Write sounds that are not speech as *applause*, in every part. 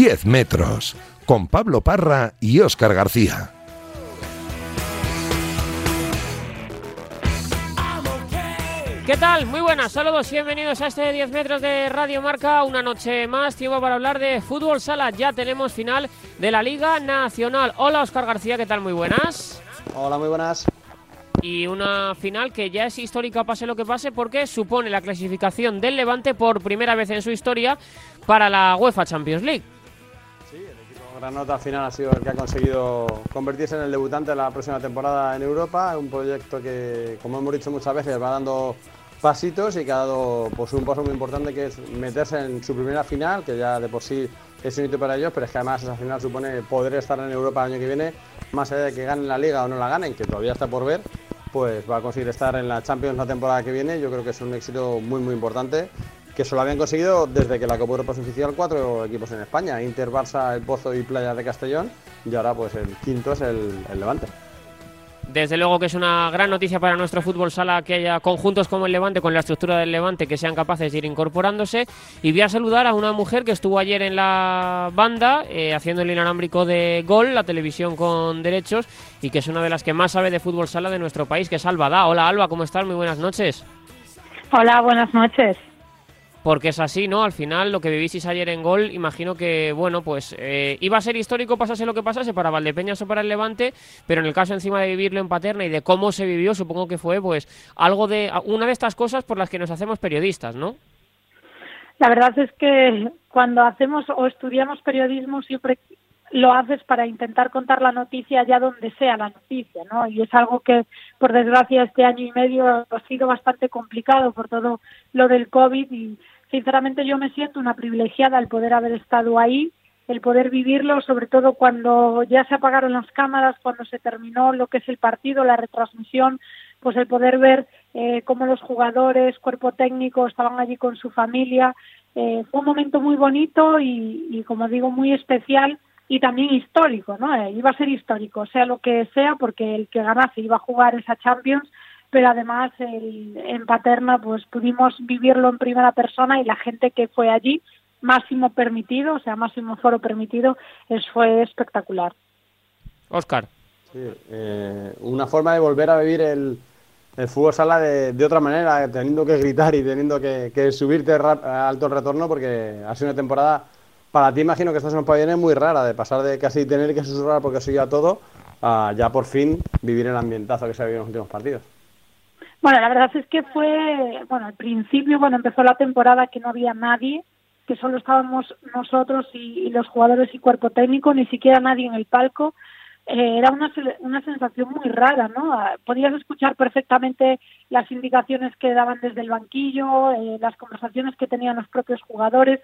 10 metros, con Pablo Parra y Óscar García. ¿Qué tal? Muy buenas, saludos y bienvenidos a este 10 metros de Radio Marca. Una noche más, tiempo para hablar de fútbol sala. Ya tenemos final de la Liga Nacional. Hola, Óscar García, ¿qué tal? Muy buenas. Hola, muy buenas. Y una final que ya es histórica, pase lo que pase, porque supone la clasificación del Levante por primera vez en su historia para la UEFA Champions League. Granota al final ha sido el que ha conseguido convertirse en el debutante de la próxima temporada en Europa. Un proyecto que, como hemos dicho muchas veces, va dando pasitos y que ha dado pues, un paso muy importante que es meterse en su primera final, que ya de por sí es un hito para ellos, pero es que además esa final supone poder estar en Europa el año que viene, más allá de que ganen la liga o no la ganen, que todavía está por ver, pues va a conseguir estar en la Champions la temporada que viene. Yo creo que es un éxito muy muy importante que solo habían conseguido desde que la Copa Europa es oficial cuatro equipos en España, Inter, Barça, El Pozo y Playa de Castellón, y ahora pues el quinto es el, el Levante. Desde luego que es una gran noticia para nuestro fútbol sala que haya conjuntos como el Levante, con la estructura del Levante, que sean capaces de ir incorporándose. Y voy a saludar a una mujer que estuvo ayer en la banda eh, haciendo el inalámbrico de Gol, la televisión con derechos, y que es una de las que más sabe de fútbol sala de nuestro país, que es Alba Da. Hola Alba, ¿cómo estás? Muy buenas noches. Hola, buenas noches porque es así, ¿no? Al final, lo que vivisteis ayer en gol, imagino que, bueno, pues eh, iba a ser histórico, pasase lo que pasase, para Valdepeñas o para el Levante, pero en el caso encima de vivirlo en Paterna y de cómo se vivió, supongo que fue, pues, algo de, una de estas cosas por las que nos hacemos periodistas, ¿no? La verdad es que cuando hacemos o estudiamos periodismo siempre lo haces para intentar contar la noticia allá donde sea la noticia, ¿no? Y es algo que, por desgracia, este año y medio ha sido bastante complicado por todo lo del COVID y, sinceramente, yo me siento una privilegiada el poder haber estado ahí, el poder vivirlo, sobre todo cuando ya se apagaron las cámaras, cuando se terminó lo que es el partido, la retransmisión, pues el poder ver eh, cómo los jugadores, cuerpo técnico estaban allí con su familia. Eh, fue un momento muy bonito y, y, como digo, muy especial y también histórico, ¿no? Eh, iba a ser histórico, sea lo que sea, porque el que ganase iba a jugar esa Champions, pero además el, en Paterna pues pudimos vivirlo en primera persona y la gente que fue allí, máximo permitido, o sea, máximo foro permitido, es, fue espectacular. Oscar. Sí, eh, una forma de volver a vivir el, el fútbol sala de, de, otra manera, teniendo que gritar y teniendo que, que subirte alto el retorno, porque ha sido una temporada para ti imagino que estás en un pabellón muy rara, de pasar de casi tener que susurrar porque soy ya todo, a ya por fin vivir el ambientazo que se ha vivido en los últimos partidos. Bueno, la verdad es que fue, bueno, al principio, cuando empezó la temporada, que no había nadie, que solo estábamos nosotros y, y los jugadores y cuerpo técnico, ni siquiera nadie en el palco, eh, era una, una sensación muy rara, ¿no? Ah, podías escuchar perfectamente las indicaciones que daban desde el banquillo, eh, las conversaciones que tenían los propios jugadores,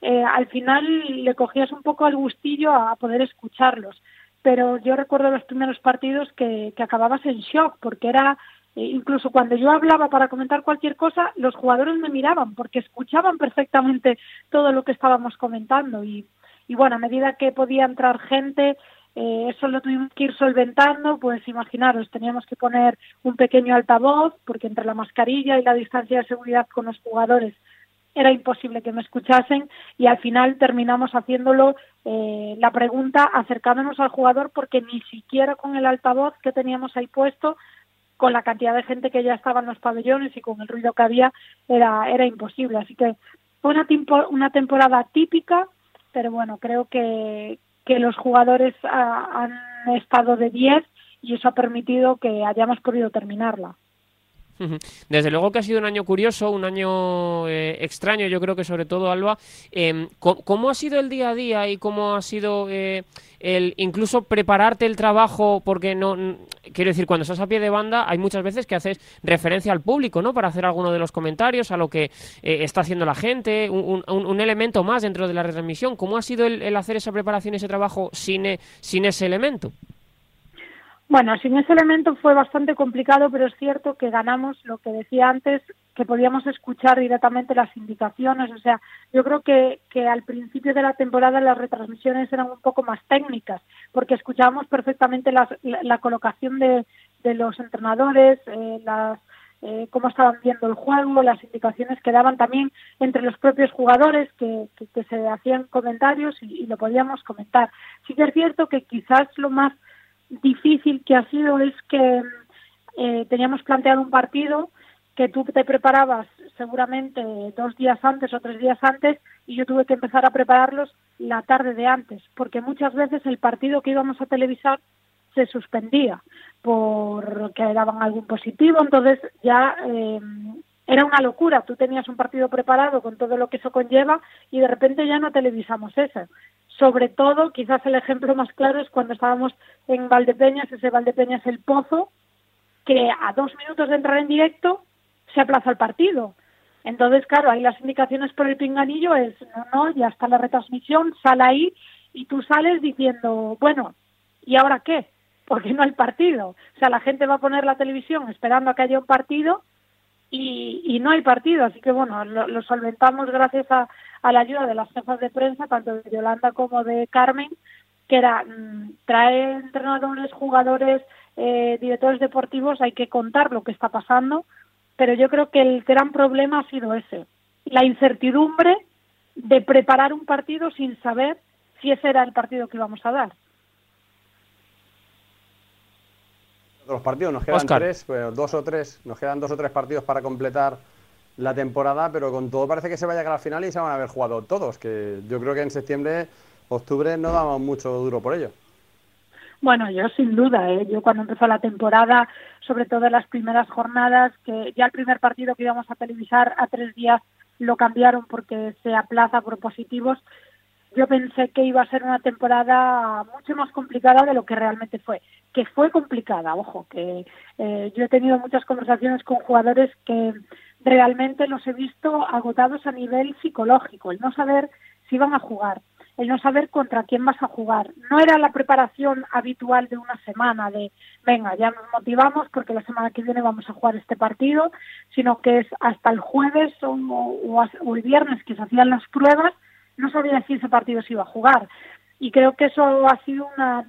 eh, al final le cogías un poco al gustillo a poder escucharlos. Pero yo recuerdo los primeros partidos que, que acababas en shock, porque era, eh, incluso cuando yo hablaba para comentar cualquier cosa, los jugadores me miraban, porque escuchaban perfectamente todo lo que estábamos comentando. Y, y bueno, a medida que podía entrar gente, eh, eso lo tuvimos que ir solventando, pues imaginaros, teníamos que poner un pequeño altavoz, porque entre la mascarilla y la distancia de seguridad con los jugadores era imposible que me escuchasen y al final terminamos haciéndolo eh, la pregunta acercándonos al jugador porque ni siquiera con el altavoz que teníamos ahí puesto con la cantidad de gente que ya estaba en los pabellones y con el ruido que había era era imposible. Así que fue una, una temporada típica pero bueno creo que que los jugadores ha, han estado de 10 y eso ha permitido que hayamos podido terminarla desde luego que ha sido un año curioso, un año eh, extraño, yo creo que sobre todo, Alba. Eh, ¿cómo, ha sido el día a día y cómo ha sido eh, el incluso prepararte el trabajo? Porque no, quiero decir, cuando estás a pie de banda, hay muchas veces que haces referencia al público, ¿no? Para hacer alguno de los comentarios, a lo que eh, está haciendo la gente, un, elemento más dentro de la retransmisión. ¿Cómo ha sido el, hacer esa preparación, ese trabajo sin, e, sin ese elemento? Bueno, sin ese elemento fue bastante complicado, pero es cierto que ganamos lo que decía antes, que podíamos escuchar directamente las indicaciones. O sea, yo creo que, que al principio de la temporada las retransmisiones eran un poco más técnicas, porque escuchábamos perfectamente las, la, la, colocación de, de, los entrenadores, eh, las, eh, cómo estaban viendo el juego, las indicaciones que daban también entre los propios jugadores que, que, se hacían comentarios y, lo podíamos comentar. Sí que es cierto que quizás lo más difícil que ha sido es que eh, teníamos planteado un partido que tú te preparabas seguramente dos días antes o tres días antes y yo tuve que empezar a prepararlos la tarde de antes, porque muchas veces el partido que íbamos a televisar se suspendía porque daban algún positivo, entonces ya eh, era una locura. Tú tenías un partido preparado con todo lo que eso conlleva y de repente ya no televisamos ese. Sobre todo, quizás el ejemplo más claro es cuando estábamos en Valdepeñas, ese Valdepeñas el Pozo, que a dos minutos de entrar en directo se aplaza el partido. Entonces, claro, ahí las indicaciones por el pinganillo es, no, no, ya está la retransmisión, sale ahí y tú sales diciendo, bueno, ¿y ahora qué? porque no hay partido. O sea, la gente va a poner la televisión esperando a que haya un partido y, no hay partido. Así que, bueno, lo, solventamos gracias a, la ayuda de las jefas de prensa, tanto de Yolanda como de Carmen, que era mm, traer entrenadores, jugadores, eh, directores deportivos, hay que contar lo que está pasando, pero yo creo que el gran problema ha sido ese, la incertidumbre de preparar un partido sin saber si ese era el partido que íbamos a dar. Los partidos. Nos quedan tres, pues, dos o tres, nos quedan dos o tres partidos para completar la temporada, pero con todo parece que se va a llegar al final y se van a haber jugado todos, que yo creo que en septiembre, octubre no damos mucho duro por ello. Bueno, yo sin duda, ¿eh? yo cuando empezó la temporada, sobre todo en las primeras jornadas, que ya el primer partido que íbamos a televisar a tres días lo cambiaron porque se aplaza por positivos, yo pensé que iba a ser una temporada mucho más complicada de lo que realmente fue. Que fue complicada, ojo, que eh, yo he tenido muchas conversaciones con jugadores que realmente los he visto agotados a nivel psicológico, el no saber si van a jugar, el no saber contra quién vas a jugar. No era la preparación habitual de una semana, de venga, ya nos motivamos porque la semana que viene vamos a jugar este partido, sino que es hasta el jueves o, o el viernes que se hacían las pruebas no sabía si ese partido se iba a jugar. Y creo que eso ha sido una,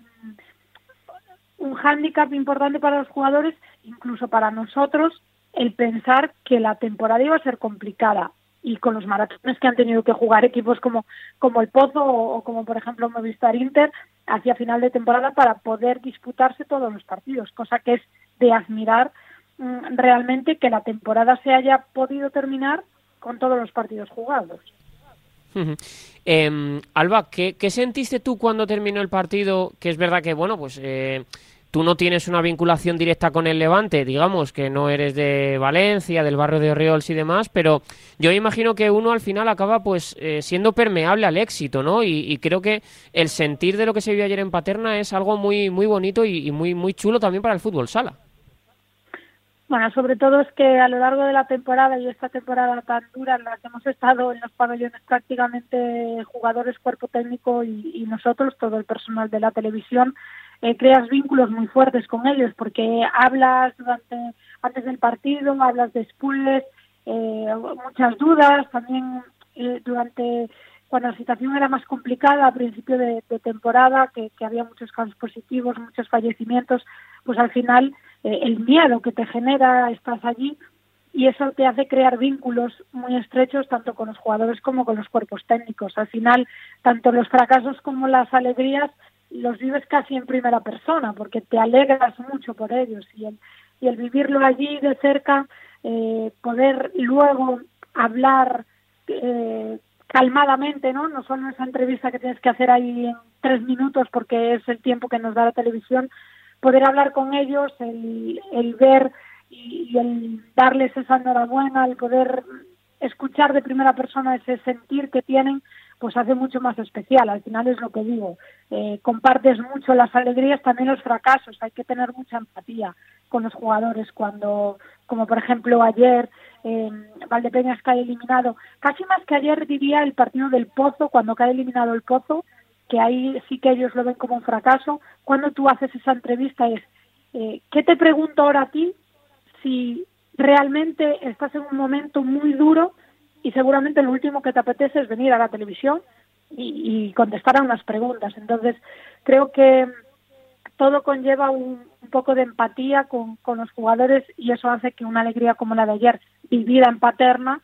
un hándicap importante para los jugadores, incluso para nosotros, el pensar que la temporada iba a ser complicada y con los maratones que han tenido que jugar equipos como, como el Pozo o, como por ejemplo Movistar Inter hacia final de temporada para poder disputarse todos los partidos, cosa que es de admirar mm, realmente que la temporada se haya podido terminar con todos los partidos jugados. Eh, Alba, ¿qué, sentiste tú cuando terminó el partido? Que es verdad que, bueno, pues eh, tú no tienes una vinculación directa con el Levante, digamos, que no eres de Valencia, del barrio de Oriols y demás, pero yo imagino que uno al final acaba pues eh, siendo permeable al éxito, ¿no? Y, creo que el sentir de lo que se vio ayer en Paterna es algo muy, muy bonito y, y muy, muy chulo también para el fútbol sala. Bueno, sobre todo es que a lo largo de la temporada y esta temporada tan dura en la que hemos estado en los pabellones prácticamente jugadores, cuerpo técnico y, nosotros, todo el personal de la televisión, eh, creas vínculos muy fuertes con ellos porque hablas durante antes del partido, hablas después, eh, muchas dudas, también eh, durante cuando la situación era más complicada a principio de, temporada, que, había muchos casos positivos, muchos fallecimientos, pues al final eh, el miedo que te genera estás allí y eso te hace crear vínculos muy estrechos tanto con los jugadores como con los cuerpos técnicos. Al final, tanto los fracasos como las alegrías los vives casi en primera persona porque te alegras mucho por ellos y el, y el vivirlo allí de cerca, eh, poder luego hablar eh, calmadamente, ¿no? No solo esa entrevista que tienes que hacer ahí en tres minutos porque es el tiempo que nos da la televisión, poder hablar con ellos, el, el ver y, el darles esa enhorabuena, el poder escuchar de primera persona ese sentir que tienen, pues hace mucho más especial. Al final es lo que digo, eh, compartes mucho las alegrías, también los fracasos. Hay que tener mucha empatía con los jugadores cuando, como por ejemplo ayer, eh, Valdepeñas cae eliminado. Casi más que ayer diría el partido del Pozo, cuando cae eliminado el Pozo, que ahí sí que ellos lo ven como un fracaso. Cuando tú haces esa entrevista es, eh, ¿qué te pregunto ahora a ti si realmente estás en un momento muy duro y seguramente lo último que te apetece es venir a la televisión y, contestar a unas preguntas? Entonces, creo que todo conlleva un, poco de empatía con, los jugadores y eso hace que una alegría como la de ayer, vivida en Paterna,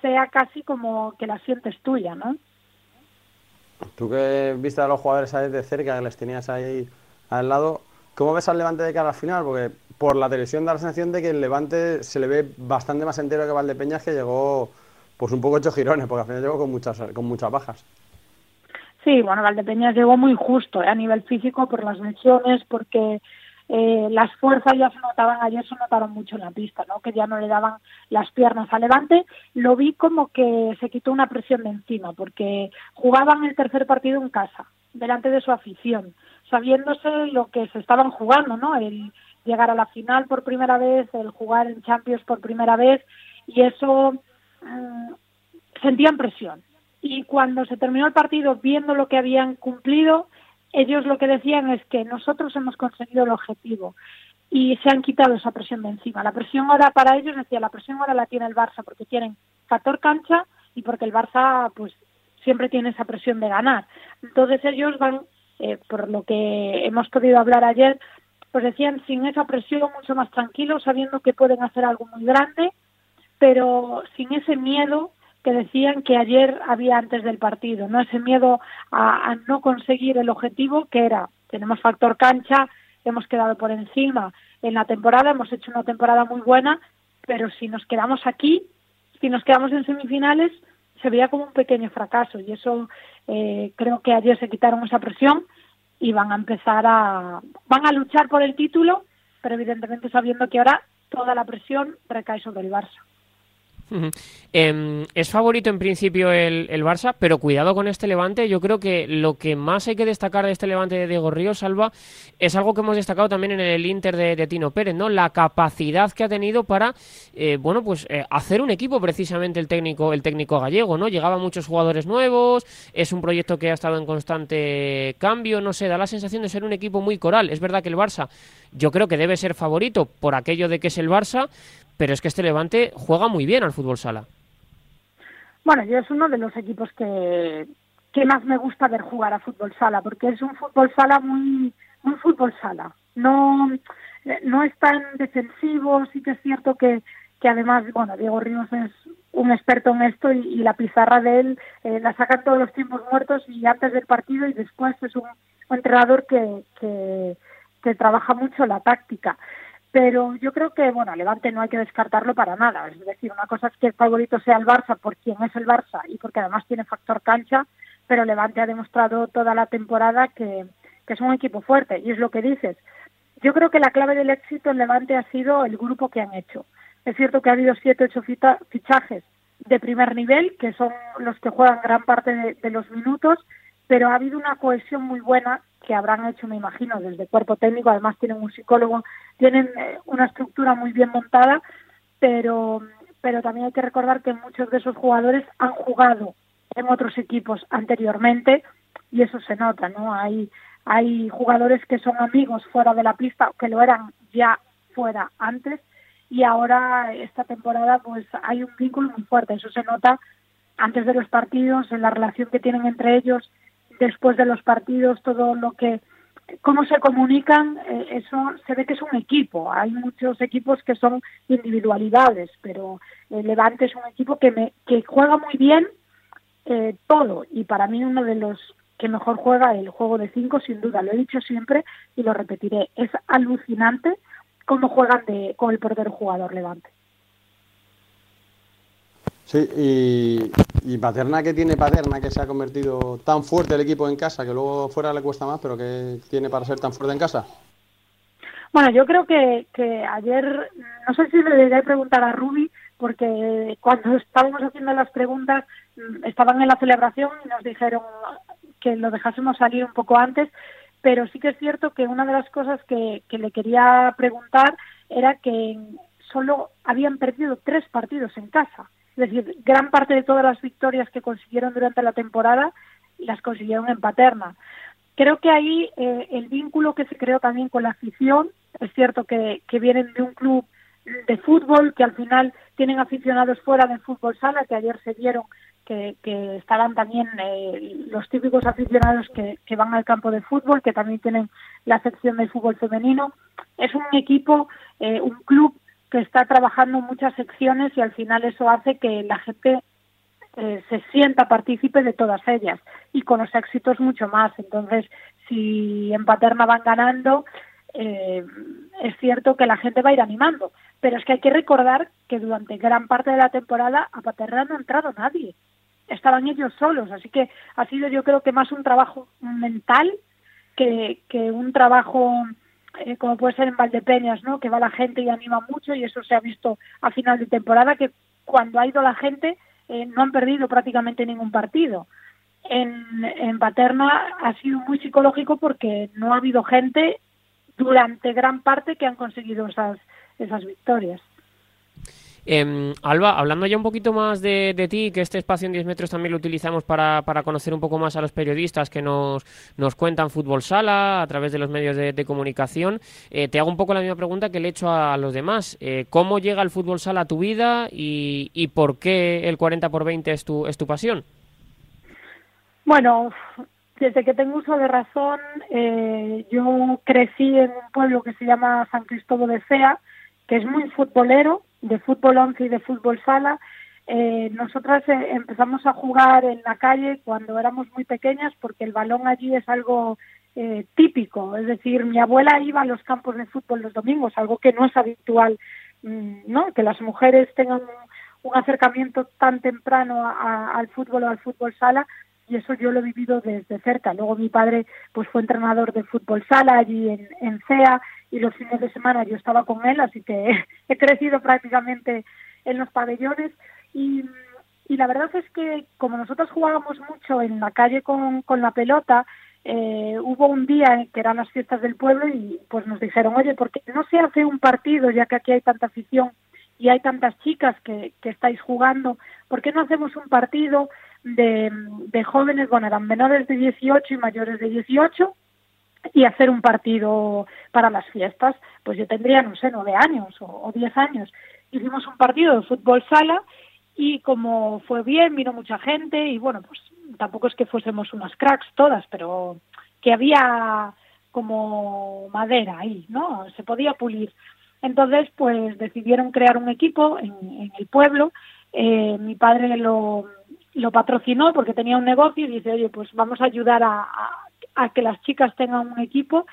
sea casi como que la sientes tuya, ¿no? Tú que viste a los jugadores ahí de cerca, que les tenías ahí al lado, ¿cómo ves al Levante de cara al final? Porque por la televisión da la sensación de que el Levante se le ve bastante más entero que Valdepeñas, que llegó pues un poco hecho girones, porque al final llegó con muchas, con muchas bajas. Sí, bueno, Valdepeñas llegó muy justo ¿eh? a nivel físico por las lesiones, porque eh, las fuerzas ya se notaban, ayer se notaron mucho en la pista, ¿no? que ya no le daban las piernas a Levante. Lo vi como que se quitó una presión de encima, porque jugaban el tercer partido en casa, delante de su afición, sabiéndose lo que se estaban jugando, ¿no? el llegar a la final por primera vez, el jugar en Champions por primera vez, y eso mm, sentían presión y cuando se terminó el partido viendo lo que habían cumplido, ellos lo que decían es que nosotros hemos conseguido el objetivo y se han quitado esa presión de encima. La presión ahora para ellos, decía, la presión ahora la tiene el Barça porque tienen factor cancha y porque el Barça pues siempre tiene esa presión de ganar. Entonces ellos van, eh, por lo que hemos podido hablar ayer, pues decían sin esa presión mucho más tranquilos, sabiendo que pueden hacer algo muy grande, pero sin ese miedo que decían que ayer había antes del partido, ¿no? Ese miedo a, no conseguir el objetivo que era, tenemos factor cancha, hemos quedado por encima en la temporada, hemos hecho una temporada muy buena, pero si nos quedamos aquí, si nos quedamos en semifinales, se veía como un pequeño fracaso y eso eh, creo que ayer se quitaron esa presión y van a empezar a, van a luchar por el título, pero evidentemente sabiendo que ahora toda la presión recae sobre el Barça. Em, es favorito en principio el, Barça, pero cuidado con este Levante. Yo creo que lo que más hay que destacar de este Levante de Diego Ríos, Salva, es algo que hemos destacado también en el Inter de, Tino Pérez, ¿no? La capacidad que ha tenido para, eh, bueno, pues eh, hacer un equipo precisamente el técnico, el técnico gallego, ¿no? Llegaban muchos jugadores nuevos, es un proyecto que ha estado en constante cambio, no sé, da la sensación de ser un equipo muy coral. Es verdad que el Barça, yo creo que debe ser favorito por aquello de que es el Barça, pero es que este Levante juega muy bien al fútbol sala. Bueno, yo es uno de los equipos que, que más me gusta ver jugar a fútbol sala, porque es un fútbol sala muy, muy fútbol sala. No, no es tan defensivo, sí que es cierto que, que además, bueno, Diego Ríos es un experto en esto y, la pizarra de él eh, la saca todos los tiempos muertos y antes del partido y después es un, entrenador que, que trabaja mucho la táctica pero yo creo que, bueno, Levante no hay que descartarlo para nada. Es decir, una cosa es que el favorito sea el Barça por quien es el Barça y porque además tiene factor cancha, pero Levante ha demostrado toda la temporada que, es un equipo fuerte y es lo que dices. Yo creo que la clave del éxito en Levante ha sido el grupo que han hecho. Es cierto que ha habido siete, ocho fichajes de primer nivel, que son los que juegan gran parte de los minutos, pero ha habido una cohesión muy buena que habrán hecho, me imagino, desde cuerpo técnico, además tienen un psicólogo, tienen eh, una estructura muy bien montada, pero, pero también hay que recordar que muchos de esos jugadores han jugado en otros equipos anteriormente y eso se nota, ¿no? Hay, hay jugadores que son amigos fuera de la pista, que lo eran ya fuera antes y ahora esta temporada pues hay un vínculo muy fuerte, eso se nota antes de los partidos, en la relación que tienen entre ellos, después de los partidos, todo lo que cómo se comunican, eh, eso se ve que es un equipo. Hay muchos equipos que son individualidades, pero el Levante es un equipo que me que juega muy bien eh, todo y para mí uno de los que mejor juega el juego de cinco, sin duda, lo he dicho siempre y lo repetiré. Es alucinante cómo juegan de, con el portero jugador Levante. Sí, y, Paterna, que tiene Paterna que se ha convertido tan fuerte el equipo en casa, que luego fuera le cuesta más, pero que tiene para ser tan fuerte en casa? Bueno, yo creo que, que ayer, no sé si le debería preguntar a Rubi, porque cuando estábamos haciendo las preguntas, mm, estaban en la celebración y nos dijeron que lo dejásemos salir un poco antes, pero sí que es cierto que una de las cosas que, que le quería preguntar era que solo habían perdido tres partidos en casa es decir, gran parte de todas las victorias que consiguieron durante la temporada las consiguieron en Paterna. Creo que ahí eh, el vínculo que se creó también con la afición, es cierto que, que vienen de un club de fútbol, que al final tienen aficionados fuera del fútbol sala, que ayer se vieron que, estarán también eh, los típicos aficionados que, van al campo de fútbol, que también tienen la sección de fútbol femenino. Es un equipo, eh, un club que está trabajando muchas secciones y al final eso hace que la gente eh, se sienta partícipe de todas ellas y con los éxitos mucho más. Entonces, si en Paterna van ganando, eh, es cierto que la gente va a ir animando. Pero es que hay que recordar que durante gran parte de la temporada a Paterna no ha entrado nadie. Estaban ellos solos, así que ha sido yo creo que más un trabajo mental que, que un trabajo eh, como puede ser en Valdepeñas, ¿no? que va la gente y anima mucho y eso se ha visto a final de temporada que cuando ha ido la gente eh, no han perdido prácticamente ningún partido. En, en Paterna ha sido muy psicológico porque no ha habido gente durante gran parte que han conseguido esas, esas victorias. Eh, Alba, hablando ya un poquito más de, ti, que este espacio en 10 metros también lo utilizamos para, para, conocer un poco más a los periodistas que nos, nos cuentan fútbol sala a través de los medios de, comunicación, eh, te hago un poco la misma pregunta que le he hecho a, los demás. Eh, ¿Cómo llega el fútbol sala a tu vida y, por qué el 40 por 20 es tu, es tu pasión? Bueno, desde que tengo uso de razón, eh, yo crecí en un pueblo que se llama San Cristóbal de Cea, que es muy futbolero, de fútbol once y de fútbol sala. Eh, nosotras eh, empezamos a jugar en la calle cuando éramos muy pequeñas porque el balón allí es algo eh, típico, es decir, mi abuela iba a los campos de fútbol los domingos, algo que no es habitual, mm, ¿no? Que las mujeres tengan un, acercamiento tan temprano al fútbol o al fútbol sala y eso yo lo he vivido desde cerca. Luego mi padre pues fue entrenador de fútbol sala allí en, en CEA y los fines de semana yo estaba con él, así que *laughs* he crecido prácticamente en los pabellones y, y la verdad es que como nosotros jugábamos mucho en la calle con, con la pelota, eh, hubo un día que eran las fiestas del pueblo y pues nos dijeron, oye, ¿por qué no se hace un partido ya que aquí hay tanta afición y hay tantas chicas que, que estáis jugando? ¿Por qué no hacemos un partido de, jóvenes, bueno, eran menores de 18 y mayores de 18, y hacer un partido para las fiestas. Pues yo tendría, no sé, nueve años o, diez años. Hicimos un partido de fútbol sala y como fue bien, vino mucha gente y bueno, pues tampoco es que fuésemos unas cracks todas, pero que había como madera ahí, ¿no? Se podía pulir. Entonces, pues decidieron crear un equipo en, en el pueblo. Eh, mi padre lo, lo patrocinó porque tenía un negocio y dice, oye, pues vamos a ayudar a, que las chicas tengan un equipo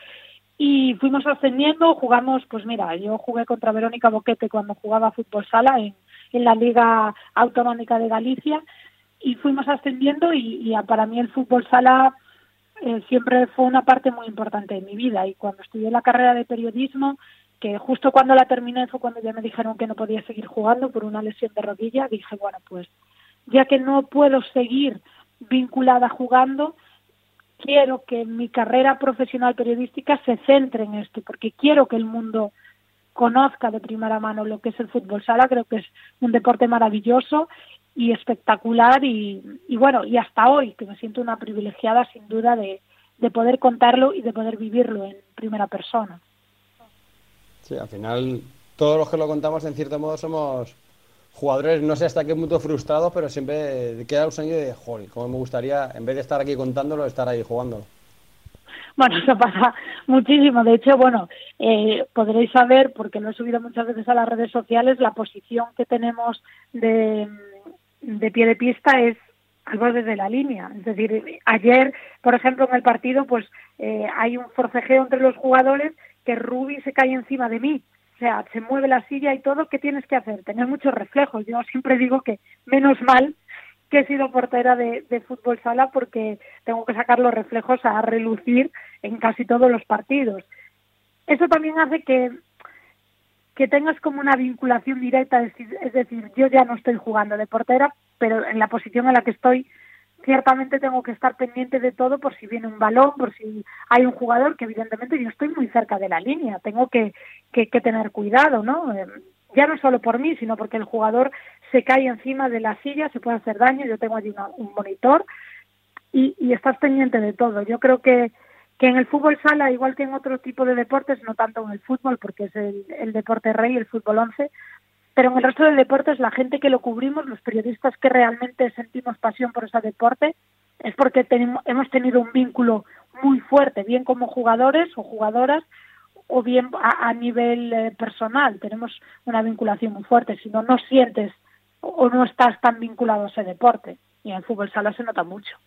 y fuimos ascendiendo, jugamos, pues mira, yo jugué contra Verónica Boquete cuando jugaba fútbol sala en, en la Liga Autonómica de Galicia y fuimos ascendiendo y, para mí el fútbol sala eh, siempre fue una parte muy importante de mi vida. Y cuando estudié la carrera de periodismo que justo cuando la terminé fue cuando ya me dijeron que no podía seguir jugando por una lesión de rodilla, dije, bueno, pues ya que no puedo seguir vinculada jugando, quiero que mi carrera profesional periodística se centre en esto, porque quiero que el mundo conozca de primera mano lo que es el fútbol sala, creo que es un deporte maravilloso y espectacular y, bueno, y hasta hoy, que me siento una privilegiada sin duda de, de poder contarlo y de poder vivirlo en primera persona. Sí, al final todos los que lo contamos en cierto modo somos jugadores, no sé hasta qué punto frustrados, pero siempre queda un sueño de, joder, cómo me gustaría, en vez de estar aquí contándolo, estar ahí jugándolo. Bueno, eso pasa muchísimo. De hecho, bueno, eh, podréis saber, porque lo he subido muchas veces a las redes sociales, la posición que tenemos de, de pie de pista es al borde de la línea. Es decir, ayer, por ejemplo, en el partido, pues eh, hay un forcejeo entre los jugadores que Rubi se cae encima de mí o sea, se mueve la silla y todo, ¿qué tienes que hacer? Tener muchos reflejos. Yo siempre digo que menos mal que he sido portera de, fútbol sala porque tengo que sacar los reflejos a relucir en casi todos los partidos. Eso también hace que, que tengas como una vinculación directa, es decir, yo ya no estoy jugando de portera, pero en la posición en la que estoy ciertamente tengo que estar pendiente de todo por si viene un balón, por si hay un jugador que evidentemente yo estoy muy cerca de la línea, tengo que, que, tener cuidado, ¿no? Eh, ya no solo por mí, sino porque el jugador se cae encima de la silla, se puede hacer daño, yo tengo allí un monitor y, y estás pendiente de todo. Yo creo que, que en el fútbol sala, igual que en otro tipo de deportes, no tanto en el fútbol, porque es el deporte rey, el fútbol once, pero en el resto de deportes la gente que lo cubrimos, los periodistas que realmente sentimos pasión por ese deporte, es porque tenemos, hemos tenido un vínculo muy fuerte, bien como jugadores o jugadoras, o bien a, nivel eh, personal. Tenemos una vinculación muy fuerte. Si no, no sientes o no estás tan vinculado a ese deporte. Y en el fútbol sala se nota mucho.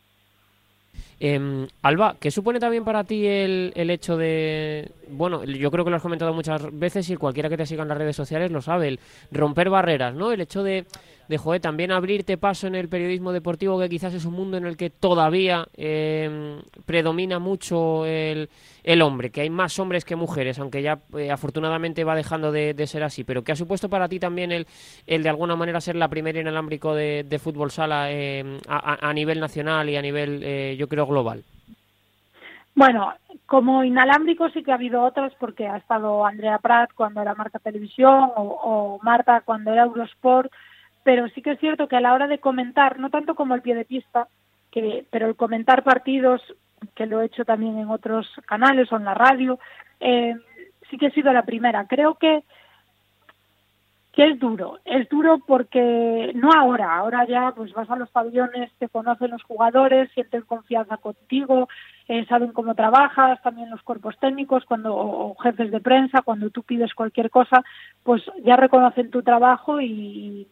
Eh, Alba, ¿qué supone también para ti el, el, hecho de, bueno, yo creo que lo has comentado muchas veces y cualquiera que te siga en las redes sociales lo sabe, el romper barreras, ¿no? El hecho de, de también abrirte paso en el periodismo deportivo, que quizás es un mundo en el que todavía eh, predomina mucho el, el, hombre, que hay más hombres que mujeres, aunque ya eh, afortunadamente va dejando de, de, ser así, pero que ha supuesto para ti también el, el de alguna manera ser la primera inalámbrico de, de fútbol sala eh, a, nivel nacional y a nivel, eh, yo creo, global. Bueno, como inalámbrico sí que ha habido otras porque ha estado Andrea Prat cuando era Marca Televisión o Marta cuando era Eurosport, pero sí que es cierto que a la hora de comentar, no tanto como el pie de pista, que, pero el comentar partidos, que lo he hecho también en otros canales o en la radio, eh, sí que he sido la primera. Creo que que es duro, es duro porque no ahora, ahora ya pues vas a los pabellones, te conocen los jugadores, sienten confianza contigo, eh, saben cómo trabajas, también los cuerpos técnicos, cuando o jefes de prensa, cuando tú pides cualquier cosa, pues ya reconocen tu trabajo y,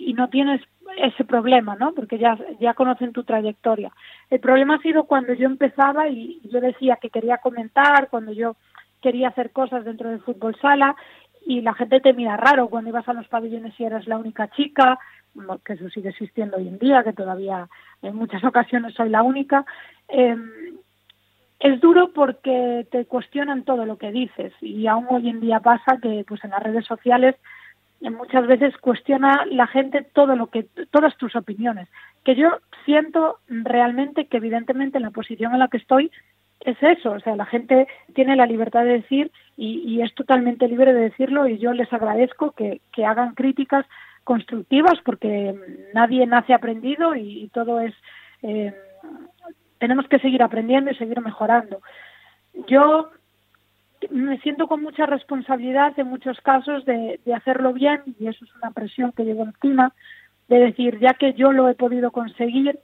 y, no tienes ese problema, ¿no? Porque ya, ya conocen tu trayectoria. El problema ha sido cuando yo empezaba y yo decía que quería comentar, cuando yo quería hacer cosas dentro del fútbol sala y la gente te mira raro cuando ibas a los pabellones y eras la única chica, que eso sigue existiendo hoy en día, que todavía en muchas ocasiones soy la única. Eh, es duro porque te cuestionan todo lo que dices y aún hoy en día pasa que pues en las redes sociales muchas veces cuestiona la gente todo lo que todas tus opiniones que yo siento realmente que evidentemente en la posición en la que estoy es eso, o sea, la gente tiene la libertad de decir y, es totalmente libre de decirlo y yo les agradezco que, que hagan críticas constructivas porque nadie nace aprendido y, y todo es eh, tenemos que seguir aprendiendo y seguir mejorando. Yo me siento con mucha responsabilidad en muchos casos de, hacerlo bien y eso es una presión que llevo encima de decir ya que yo lo he podido conseguir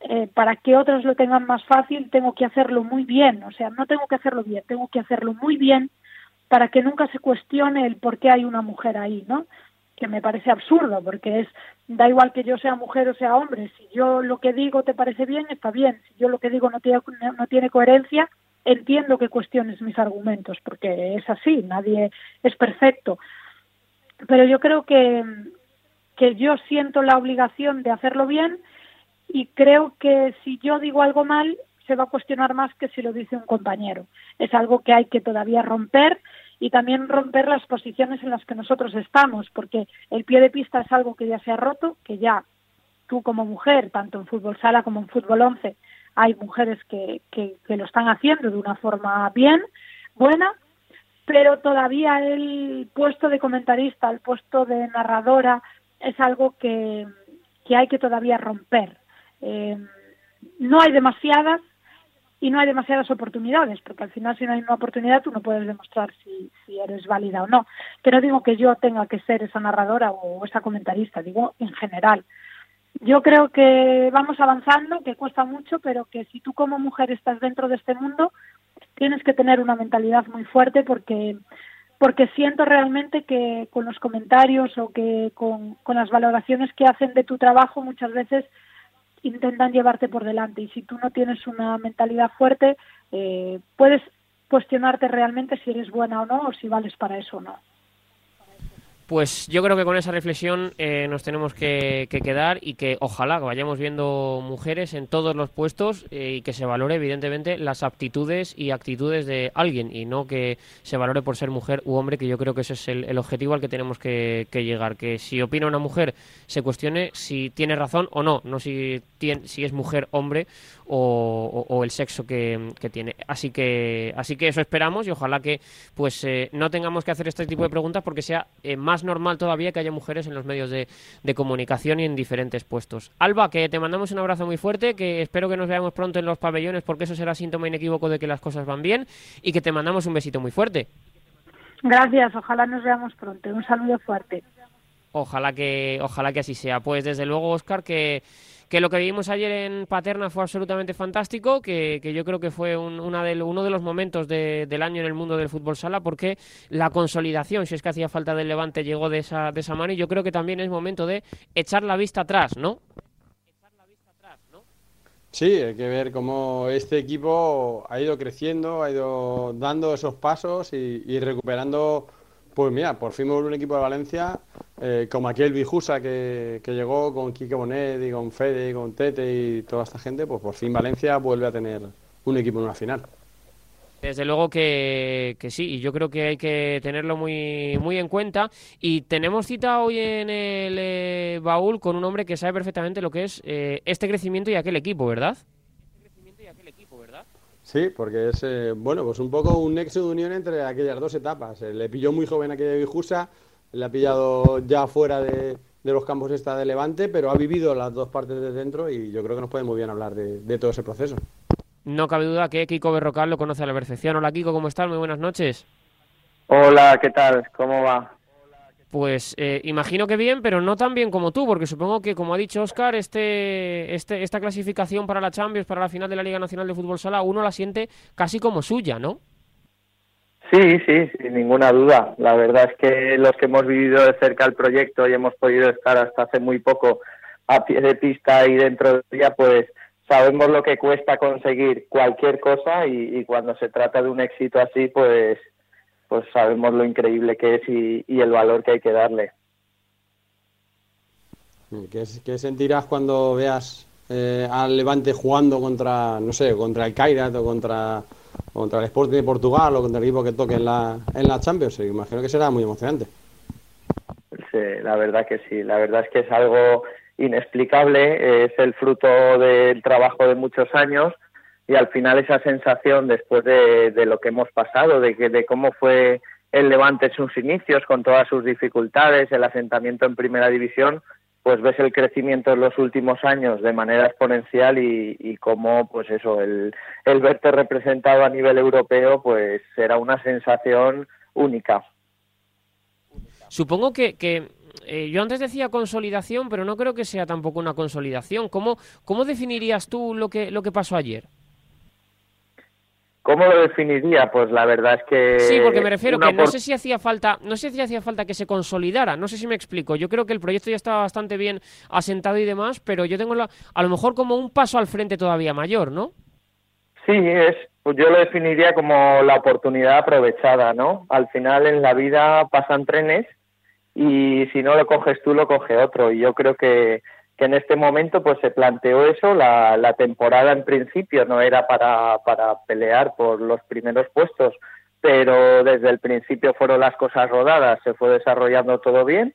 eh, para que otros lo tengan más fácil tengo que hacerlo muy bien, o sea, no tengo que hacerlo bien, tengo que hacerlo muy bien para que nunca se cuestione el por qué hay una mujer ahí, ¿no? Que me parece absurdo, porque es, da igual que yo sea mujer o sea hombre, si yo lo que digo te parece bien, está bien, si yo lo que digo no tiene, no tiene coherencia, entiendo que cuestiones mis argumentos, porque es así, nadie es perfecto. Pero yo creo que, que yo siento la obligación de hacerlo bien y creo que si yo digo algo mal se va a cuestionar más que si lo dice un compañero. Es algo que hay que todavía romper y también romper las posiciones en las que nosotros estamos, porque el pie de pista es algo que ya se ha roto, que ya tú como mujer, tanto en fútbol sala como en fútbol once, hay mujeres que, que, que lo están haciendo de una forma bien, buena, pero todavía el puesto de comentarista, el puesto de narradora, es algo que, que hay que todavía romper. Eh, no hay demasiadas y no hay demasiadas oportunidades, porque al final si no hay una oportunidad tú no puedes demostrar si, si eres válida o no. Pero digo que yo tenga que ser esa narradora o esa comentarista, digo en general. Yo creo que vamos avanzando, que cuesta mucho, pero que si tú como mujer estás dentro de este mundo, tienes que tener una mentalidad muy fuerte porque porque siento realmente que con los comentarios o que con, las valoraciones que hacen de tu trabajo muchas veces intentan llevarte por delante y si tú no tienes una mentalidad fuerte eh, puedes cuestionarte realmente si eres buena o no o si vales para eso o no. Pues yo creo que con esa reflexión eh, nos tenemos que, que, quedar y que ojalá vayamos viendo mujeres en todos los puestos eh, y que se valore evidentemente las aptitudes y actitudes de alguien y no que se valore por ser mujer u hombre, que yo creo que ese es el, el objetivo al que tenemos que, que, llegar, que si opina una mujer se cuestione si tiene razón o no, no si, tiene, si es mujer, hombre o, o, o el sexo que, que, tiene. Así que, así que eso esperamos y ojalá que pues eh, no tengamos que hacer este tipo de preguntas porque sea más normal todavía que haya mujeres en los medios de, de, comunicación y en diferentes puestos. Alba, que te mandamos un abrazo muy fuerte, que espero que nos veamos pronto en los pabellones porque eso será síntoma inequívoco de que las cosas van bien y que te mandamos un besito muy fuerte. Gracias, ojalá nos veamos pronto. Un saludo fuerte. Ojalá que, ojalá que así sea. Pues desde luego, Oscar, que, que lo que vimos ayer en Paterna fue absolutamente fantástico, que, yo creo que fue de, uno de los momentos del año en el mundo del fútbol sala, porque la consolidación, si es que hacía falta del Levante, llegó de esa, de esa mano y yo creo que también es momento de echar la vista atrás, ¿no? Sí, hay que ver cómo este equipo ha ido creciendo, ha ido dando esos pasos y recuperando pues mira, por fin vuelve un equipo de Valencia eh, como aquel Bijusa que, que, llegó con Quique Bonet y con Fede y con Tete y toda esta gente, pues por fin Valencia vuelve a tener un equipo en una final. Desde luego que, que, sí, y yo creo que hay que tenerlo muy, muy en cuenta. Y tenemos cita hoy en el eh, baúl con un hombre que sabe perfectamente lo que es eh, este crecimiento y aquel equipo, ¿verdad? Sí, porque es, eh, bueno, pues un poco un nexo de unión entre aquellas dos etapas. Eh, le pilló muy joven a aquella Vijusa, le ha pillado ya fuera de, los campos esta de Levante, pero ha vivido las dos partes de dentro y yo creo que nos puede muy bien hablar de, todo ese proceso. No cabe duda que Kiko Berrocal lo conoce a la perfección. Hola Kiko, ¿cómo estás? Muy buenas noches. Hola, ¿qué tal? ¿Cómo va? Pues eh, imagino que bien, pero no tan bien como tú, porque supongo que, como ha dicho Oscar, este, este, esta clasificación para la Champions, para la final de la Liga Nacional de Fútbol Sala, uno la siente casi como suya, ¿no? Sí, sí, sin ninguna duda. La verdad es que los que hemos vivido de cerca el proyecto y hemos podido estar hasta hace muy poco a pie de pista y dentro de ella, pues sabemos lo que cuesta conseguir cualquier cosa y cuando se trata de un éxito así, pues pues sabemos lo increíble que es y, el valor que hay que darle. ¿Qué, qué sentirás cuando veas eh, al Levante jugando contra, no sé, contra el Kairat o contra, contra el Sporting de Portugal o contra el equipo que toque en la, en la Champions? Imagino que será muy emocionante. Sí, la verdad que sí. La verdad es que es algo inexplicable. Es el fruto del trabajo de muchos años y al final esa sensación después de, lo que hemos pasado, de, que, de cómo fue el Levante en sus inicios, con todas sus dificultades, el asentamiento en primera división, pues ves el crecimiento en los últimos años de manera exponencial y, cómo, pues eso, el, el verte representado a nivel europeo, pues será una sensación única. Supongo que, eh, yo antes decía consolidación, pero no creo que sea tampoco una consolidación. ¿Cómo, cómo definirías tú lo que, lo que pasó ayer? ¿Cómo lo definiría? Pues la verdad es que sí, porque me refiero que no sé si hacía falta, no sé si hacía falta que se consolidara, no sé si me explico. Yo creo que el proyecto ya estaba bastante bien asentado y demás, pero yo tengo la, a lo mejor como un paso al frente todavía mayor, ¿no? Sí, es, pues yo lo definiría como la oportunidad aprovechada, ¿no? Al final en la vida pasan trenes y si no lo coges tú lo coge otro y yo creo que que en este momento pues se planteó eso, la, la temporada en principio no era para, para pelear por los primeros puestos, pero desde el principio fueron las cosas rodadas, se fue desarrollando todo bien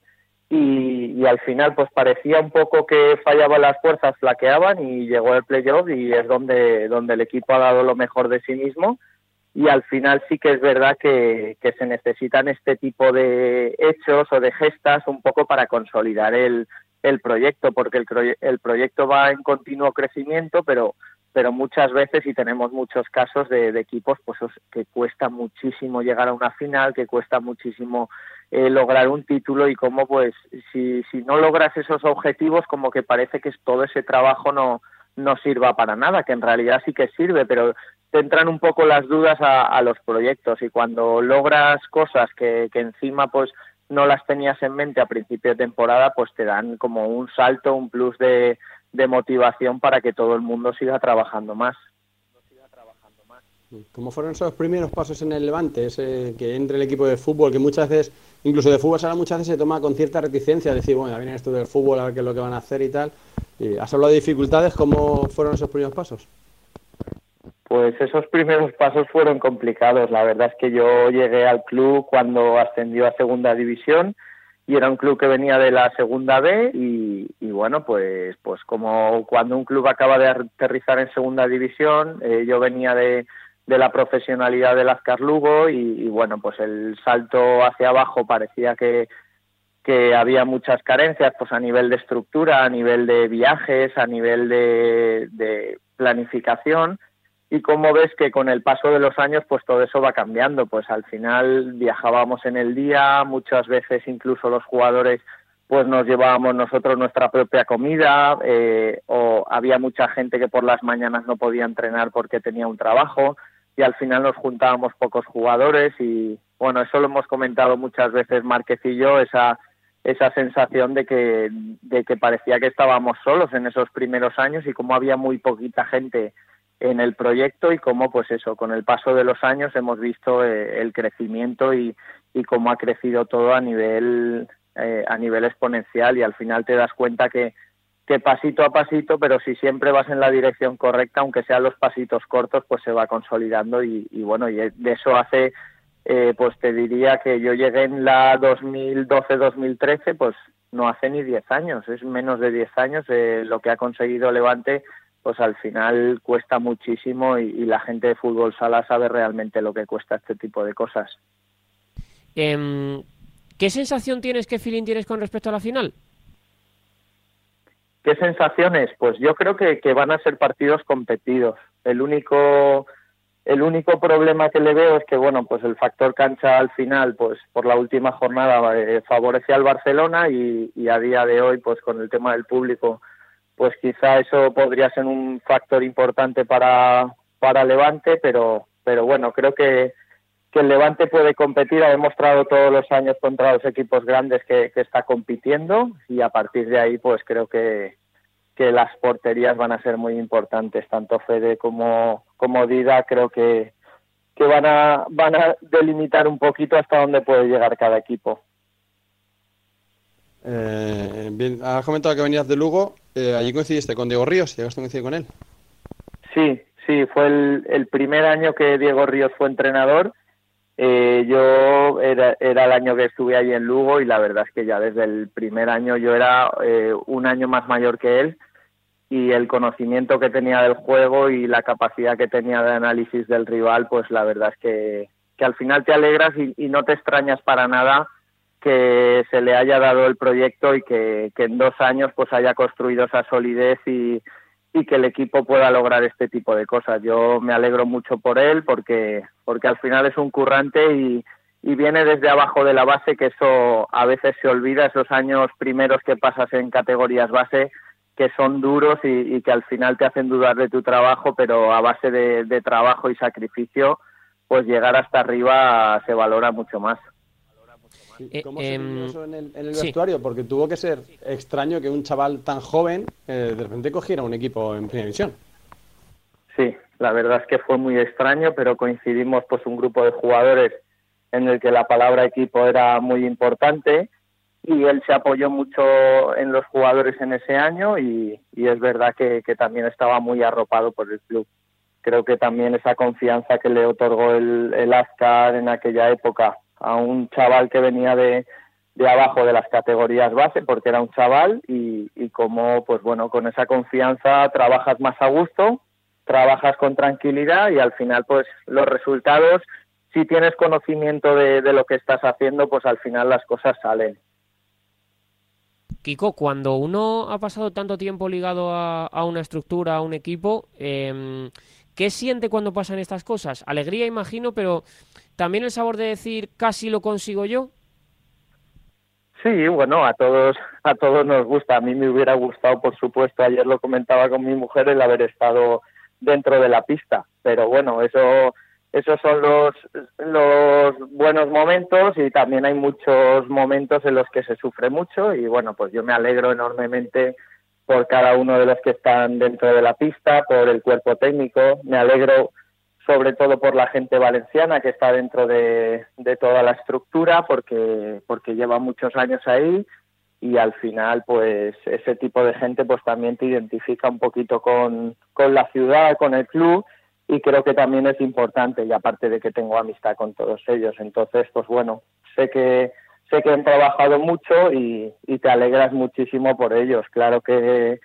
y, y, al final pues parecía un poco que fallaban las fuerzas, flaqueaban y llegó el playoff y es donde, donde el equipo ha dado lo mejor de sí mismo y al final sí que es verdad que, que se necesitan este tipo de hechos o de gestas un poco para consolidar el, el proyecto, porque el, el proyecto va en continuo crecimiento, pero pero muchas veces y tenemos muchos casos de, equipos pues que cuesta muchísimo llegar a una final, que cuesta muchísimo eh, lograr un título y como pues si, si no logras esos objetivos como que parece que todo ese trabajo no, no sirva para nada, que en realidad sí que sirve, pero te entran un poco las dudas a, a los proyectos. Y cuando logras cosas que, que encima pues no las tenías en mente a principio de temporada, pues te dan como un salto, un plus de, de motivación para que todo el mundo siga trabajando más. ¿Cómo fueron esos primeros pasos en el Levante? Ese, que entre el equipo de fútbol, que muchas veces, incluso de fútbol sala, muchas veces se toma con cierta reticencia, decir, bueno, ya viene esto del fútbol, a ver qué es lo que van a hacer y tal. Y ¿Has hablado de dificultades? ¿Cómo fueron esos primeros pasos? Pues esos primeros pasos fueron complicados. La verdad es que yo llegué al club cuando ascendió a segunda división y era un club que venía de la segunda B y, bueno, pues, pues como cuando un club acaba de aterrizar en segunda división, eh, yo venía de, de la profesionalidad del Azcar Lugo y, bueno, pues el salto hacia abajo parecía que, que había muchas carencias pues a nivel de estructura, a nivel de viajes, a nivel de, de planificación y cómo ves que con el paso de los años pues todo eso va cambiando. Pues al final viajábamos en el día muchas veces incluso los jugadores pues nos llevábamos nosotros nuestra propia comida eh, o había mucha gente que por las mañanas no podía entrenar porque tenía un trabajo y al final nos juntábamos pocos jugadores y bueno, eso lo hemos comentado muchas veces Márquez y yo, esa, esa sensación de que, de que parecía que estábamos solos en esos primeros años y como había muy poquita gente en el proyecto y cómo pues eso, con el paso de los años hemos visto eh, el crecimiento y, y cómo ha crecido todo a nivel eh, a nivel exponencial y al final te das cuenta que, que pasito a pasito, pero si siempre vas en la dirección correcta, aunque sean los pasitos cortos, pues se va consolidando y, bueno, y de eso hace, eh, pues te diría que yo llegué en la 2012-2013, pues no hace ni 10 años, es menos de 10 años eh, lo que ha conseguido Levante, pues al final cuesta muchísimo y, y, la gente de fútbol sala sabe realmente lo que cuesta este tipo de cosas. Eh, ¿Qué sensación tienes, qué feeling tienes con respecto a la final? ¿Qué sensaciones? Pues yo creo que, que van a ser partidos competidos. El único el único problema que le veo es que bueno pues el factor cancha al final pues por la última jornada eh, favorece al Barcelona y, y, a día de hoy pues con el tema del público pues quizá eso podría ser un factor importante para para Levante pero pero bueno creo que que el Levante puede competir, ha demostrado todos los años contra los equipos grandes que, que está compitiendo y a partir de ahí pues creo que, que las porterías van a ser muy importantes, tanto Fede como, como Dida creo que, que van, a, van a delimitar un poquito hasta dónde puede llegar cada equipo. Eh, bien, has comentado que venías de Lugo, eh, allí coincidiste con Diego Ríos, ¿llegaste a coincidir con él? Sí, sí, fue el, primer año que Diego Ríos fue entrenador eh, yo era, era el año que estuve ahí en Lugo y la verdad es que ya desde el primer año yo era eh, un año más mayor que él y el conocimiento que tenía del juego y la capacidad que tenía de análisis del rival, pues la verdad es que, que al final te alegras y no te extrañas para nada que se le haya dado el proyecto y que, en dos años pues haya construido esa solidez y, que el equipo pueda lograr este tipo de cosas. Yo me alegro mucho por él porque, porque al final es un currante y, viene desde abajo de la base, que eso a veces se olvida, esos años primeros que pasas en categorías base, que son duros y, que al final te hacen dudar de tu trabajo, pero a base de trabajo y sacrificio, pues llegar hasta arriba se valora mucho más. Eh, ¿Cómo se eh, eso en el, en el vestuario? Sí. Porque tuvo que ser extraño que un chaval tan joven eh, de repente cogiera un equipo en primera división. Sí, la verdad es que fue muy extraño, pero coincidimos pues un grupo de jugadores en el que la palabra equipo era muy importante y él se apoyó mucho en los jugadores en ese año y, y es verdad que, que, también estaba muy arropado por el club. Creo que también esa confianza que le otorgó el, el Ascar en aquella época a un chaval que venía de, de abajo de las categorías base porque era un chaval y, y como pues bueno con esa confianza trabajas más a gusto trabajas con tranquilidad y al final pues los resultados si tienes conocimiento de, de lo que estás haciendo pues al final las cosas salen Kiko, cuando uno ha pasado tanto tiempo ligado a, a una estructura, a un equipo, eh, ¿qué siente cuando pasan estas cosas? Alegría, imagino, pero también el sabor de decir casi lo consigo yo. Sí, bueno, a todos a todos nos gusta. A mí me hubiera gustado, por supuesto, ayer lo comentaba con mi mujer el haber estado dentro de la pista, pero bueno, eso esos son los los buenos momentos y también hay muchos momentos en los que se sufre mucho y bueno, pues yo me alegro enormemente por cada uno de los que están dentro de la pista, por el cuerpo técnico, me alegro sobre todo por la gente valenciana que está dentro de, toda la estructura porque porque lleva muchos años ahí y al final pues ese tipo de gente pues también te identifica un poquito con, con la ciudad, con el club y creo que también es importante y aparte de que tengo amistad con todos ellos. Entonces pues bueno sé que sé que han trabajado mucho y, y te alegras muchísimo por ellos. Claro que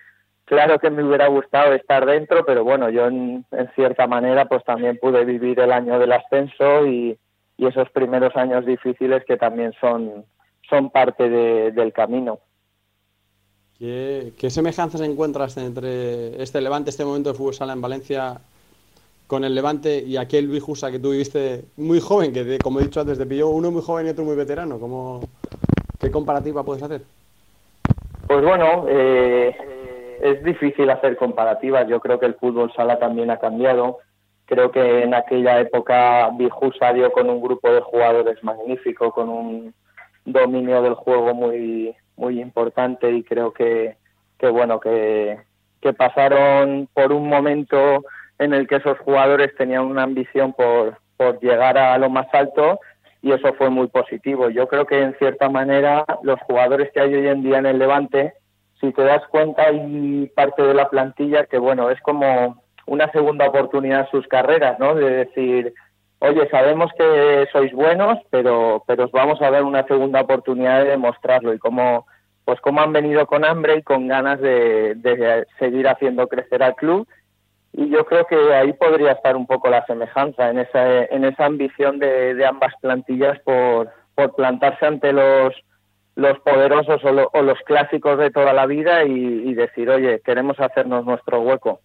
claro que me hubiera gustado estar dentro, pero bueno, yo en, en cierta manera pues también pude vivir el año del ascenso y, y esos primeros años difíciles que también son, son parte de, del camino. ¿Qué, ¿Qué, semejanzas encuentras entre este Levante, este momento de fútbol sala en Valencia, con el Levante y aquel Bijusa que tú viviste muy joven, que como he dicho antes, te pilló uno muy joven y otro muy veterano? ¿Cómo, ¿Qué comparativa puedes hacer? Pues bueno, eh, es difícil hacer comparativas. Yo creo que el fútbol sala también ha cambiado. Creo que en aquella época Bijusa dio con un grupo de jugadores magnífico, con un dominio del juego muy muy importante y creo que, que bueno que, que pasaron por un momento en el que esos jugadores tenían una ambición por, por llegar a lo más alto y eso fue muy positivo. Yo creo que en cierta manera los jugadores que hay hoy en día en el Levante, si te das cuenta hay parte de la plantilla que bueno, es como una segunda oportunidad en sus carreras, ¿no? De decir, oye, sabemos que sois buenos, pero, pero os vamos a dar una segunda oportunidad de demostrarlo y cómo, pues cómo han venido con hambre y con ganas de, de seguir haciendo crecer al club. Y yo creo que ahí podría estar un poco la semejanza, en esa, en esa ambición de, de ambas plantillas por, por plantarse ante los, los poderosos o, o, los clásicos de toda la vida y decir, oye, queremos hacernos nuestro hueco.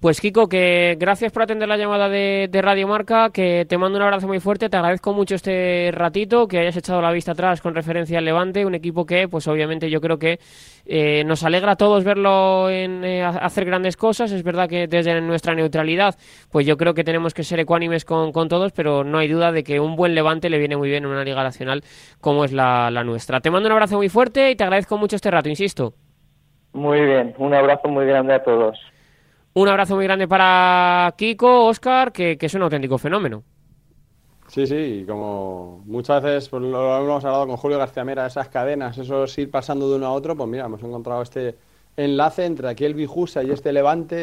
Pues Kiko, que gracias por atender la llamada de, Radio Marca, que te mando un abrazo muy fuerte, te agradezco mucho este ratito, que hayas echado la vista atrás con referencia al Levante, un equipo que, pues obviamente yo creo que eh, nos alegra a todos verlo en eh, hacer grandes cosas, es verdad que desde nuestra neutralidad, pues yo creo que tenemos que ser ecuánimes con, con todos, pero no hay duda de que un buen Levante le viene muy bien en una liga nacional como es la, la nuestra. Te mando un abrazo muy fuerte y te agradezco mucho este rato, insisto. Muy bien, un abrazo muy grande a todos. Un abrazo muy grande para Kiko, Oscar, que, es un auténtico fenómeno. Sí, sí, como muchas veces pues, lo hemos hablado con Julio García Mera, esas cadenas, esos ir pasando de uno a otro, pues mira, hemos encontrado este enlace entre aquí el Bijusa y este Levante,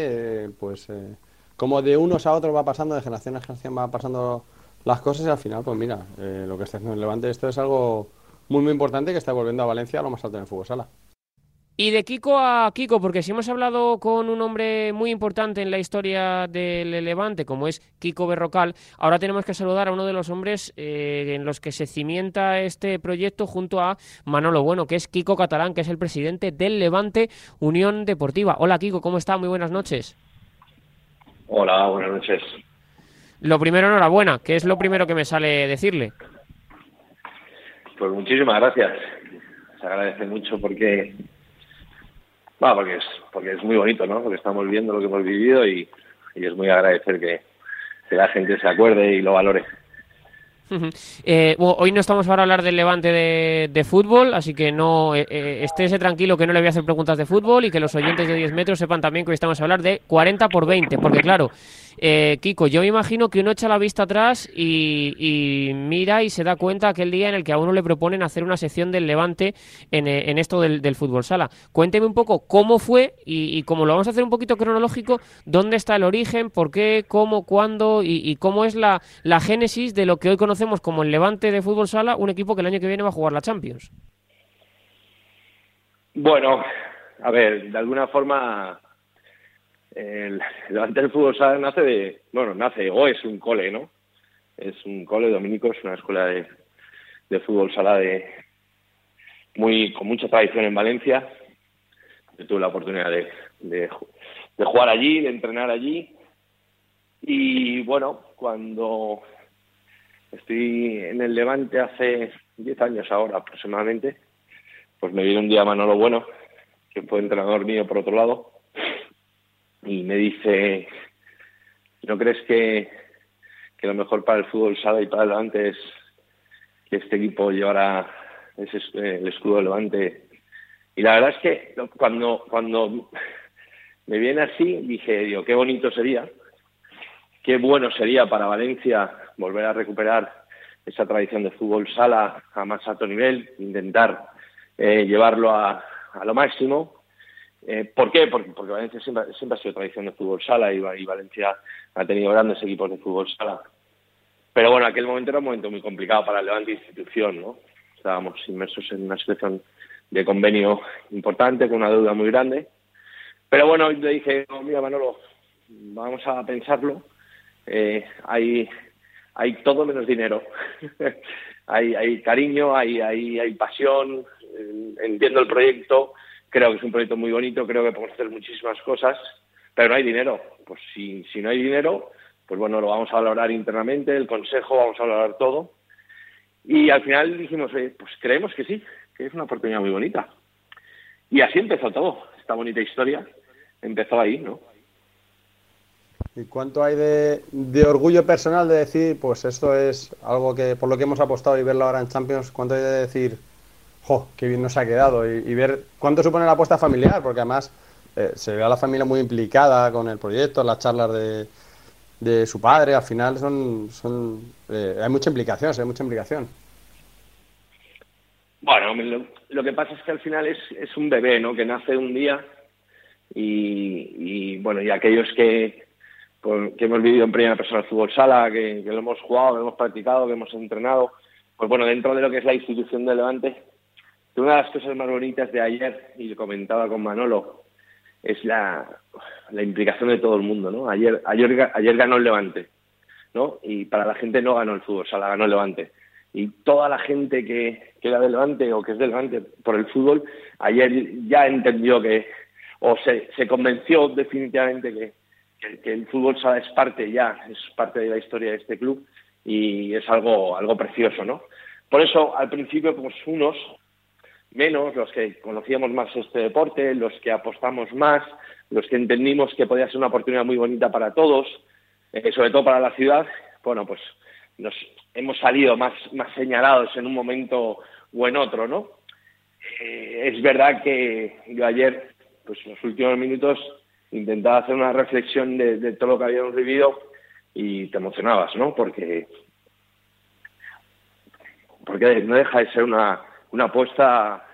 eh, pues eh, como de unos a otros va pasando, de generación a generación va pasando las cosas y al final, pues mira, eh, lo que está haciendo el Levante, esto es algo muy, muy importante que está volviendo a Valencia a lo más alto en el fútbol sala. Y de Kiko a Kiko, porque si hemos hablado con un hombre muy importante en la historia del Levante, como es Kiko Berrocal, ahora tenemos que saludar a uno de los hombres eh, en los que se cimienta este proyecto junto a Manolo Bueno, que es Kiko Catalán, que es el presidente del Levante Unión Deportiva. Hola Kiko, ¿cómo está? Muy buenas noches. Hola, buenas noches. Lo primero, enhorabuena, que es lo primero que me sale decirle. Pues muchísimas gracias. Se agradece mucho porque Ah, porque es, porque es muy bonito, ¿no? Porque estamos viendo lo que hemos vivido y, es muy agradecer que, la gente se acuerde y lo valore. Eh, bueno, hoy no estamos para hablar del levante de, de fútbol, así que no eh, eh, estése tranquilo que no le voy a hacer preguntas de fútbol y que los oyentes de 10 metros sepan también que hoy estamos a hablar de 40 por 20, porque claro, eh, Kiko, yo me imagino que uno echa la vista atrás y, mira y se da cuenta aquel día en el que a uno le proponen hacer una sección del Levante en, en esto del, fútbol sala. Cuénteme un poco cómo fue y, y, como lo vamos a hacer un poquito cronológico, dónde está el origen, por qué, cómo, cuándo y, y cómo es la, la, génesis de lo que hoy conocemos como el Levante de fútbol sala, un equipo que el año que viene va a jugar la Champions. Bueno, a ver, de alguna forma el Levante del Fútbol Sala nace de, bueno, nace o es un cole, ¿no? Es un cole dominico, es una escuela de, de fútbol sala de muy con mucha tradición en Valencia. Yo tuve la oportunidad de, de, de jugar allí, de entrenar allí. Y bueno, cuando estoy en el Levante hace 10 años ahora aproximadamente, pues me viene un día Manolo Bueno, que fue entrenador mío por otro lado, y me dice, ¿no crees que, que lo mejor para el fútbol sala y para el Levante es que este equipo llevara ese, el escudo del Levante? Y la verdad es que cuando, cuando me viene así, dije, digo, qué bonito sería, qué bueno sería para Valencia volver a recuperar esa tradición de fútbol sala a más alto nivel, intentar eh, llevarlo a, a lo máximo eh, ¿Por qué? Porque, porque Valencia siempre, ha sido tradición de fútbol sala y, Valencia ha tenido grandes equipos de fútbol sala. Pero bueno, aquel momento era un momento muy complicado para el Levante institución, ¿no? Estábamos inmersos en una situación de convenio importante, con una deuda muy grande. Pero bueno, le dije, no, mira Manolo, vamos a pensarlo. Eh, hay, hay todo menos dinero. *laughs* hay, hay cariño, hay, hay, hay pasión, entiendo el proyecto creo que es un proyecto muy bonito, creo que podemos hacer muchísimas cosas, pero no hay dinero. Pues si, no hay dinero, pues bueno, lo vamos a valorar internamente, el consejo, vamos a valorar todo. Y al final dijimos, eh, pues creemos que sí, que es una oportunidad muy bonita. Y así empezó todo, esta bonita historia empezó ahí, ¿no? ¿Y cuánto hay de, orgullo personal de decir, pues esto es algo que por lo que hemos apostado y verlo ahora en Champions, cuánto hay de decir, jo, qué bien nos ha quedado y, ver cuánto supone la apuesta familiar, porque además eh, se ve a la familia muy implicada con el proyecto, las charlas de, de su padre, al final son, son eh, hay mucha implicación, hay mucha implicación. Bueno, lo, que pasa es que al final es, es un bebé, ¿no? Que nace un día y, bueno, y aquellos que, que hemos vivido en primera persona el fútbol sala, que, lo hemos jugado, que hemos practicado, que hemos entrenado, pues bueno, dentro de lo que es la institución de Levante, una de las cosas más bonitas de ayer, y lo comentaba con Manolo, es la, la implicación de todo el mundo, ¿no? Ayer, ayer, ayer ganó el Levante, ¿no? Y para la gente no ganó el fútbol, sala ganó el Levante y toda la gente que, era del Levante o que es del Levante por el fútbol, ayer ya entendió que, o se, convenció definitivamente que, que, el fútbol sala es parte ya, es parte de la historia de este club y es algo, algo precioso, ¿no? Por eso, al principio, pues unos, menos, los que conocíamos más este deporte, los que apostamos más, los que entendimos que podía ser una oportunidad muy bonita para todos, eh, sobre todo para la ciudad, bueno, pues nos hemos salido más, más señalados en un momento o en otro, ¿no? Eh, es verdad que yo ayer, pues en los últimos minutos, intentaba hacer una reflexión de, todo lo que habíamos vivido y te emocionabas, ¿no? Porque, porque no deja de ser una, una apuesta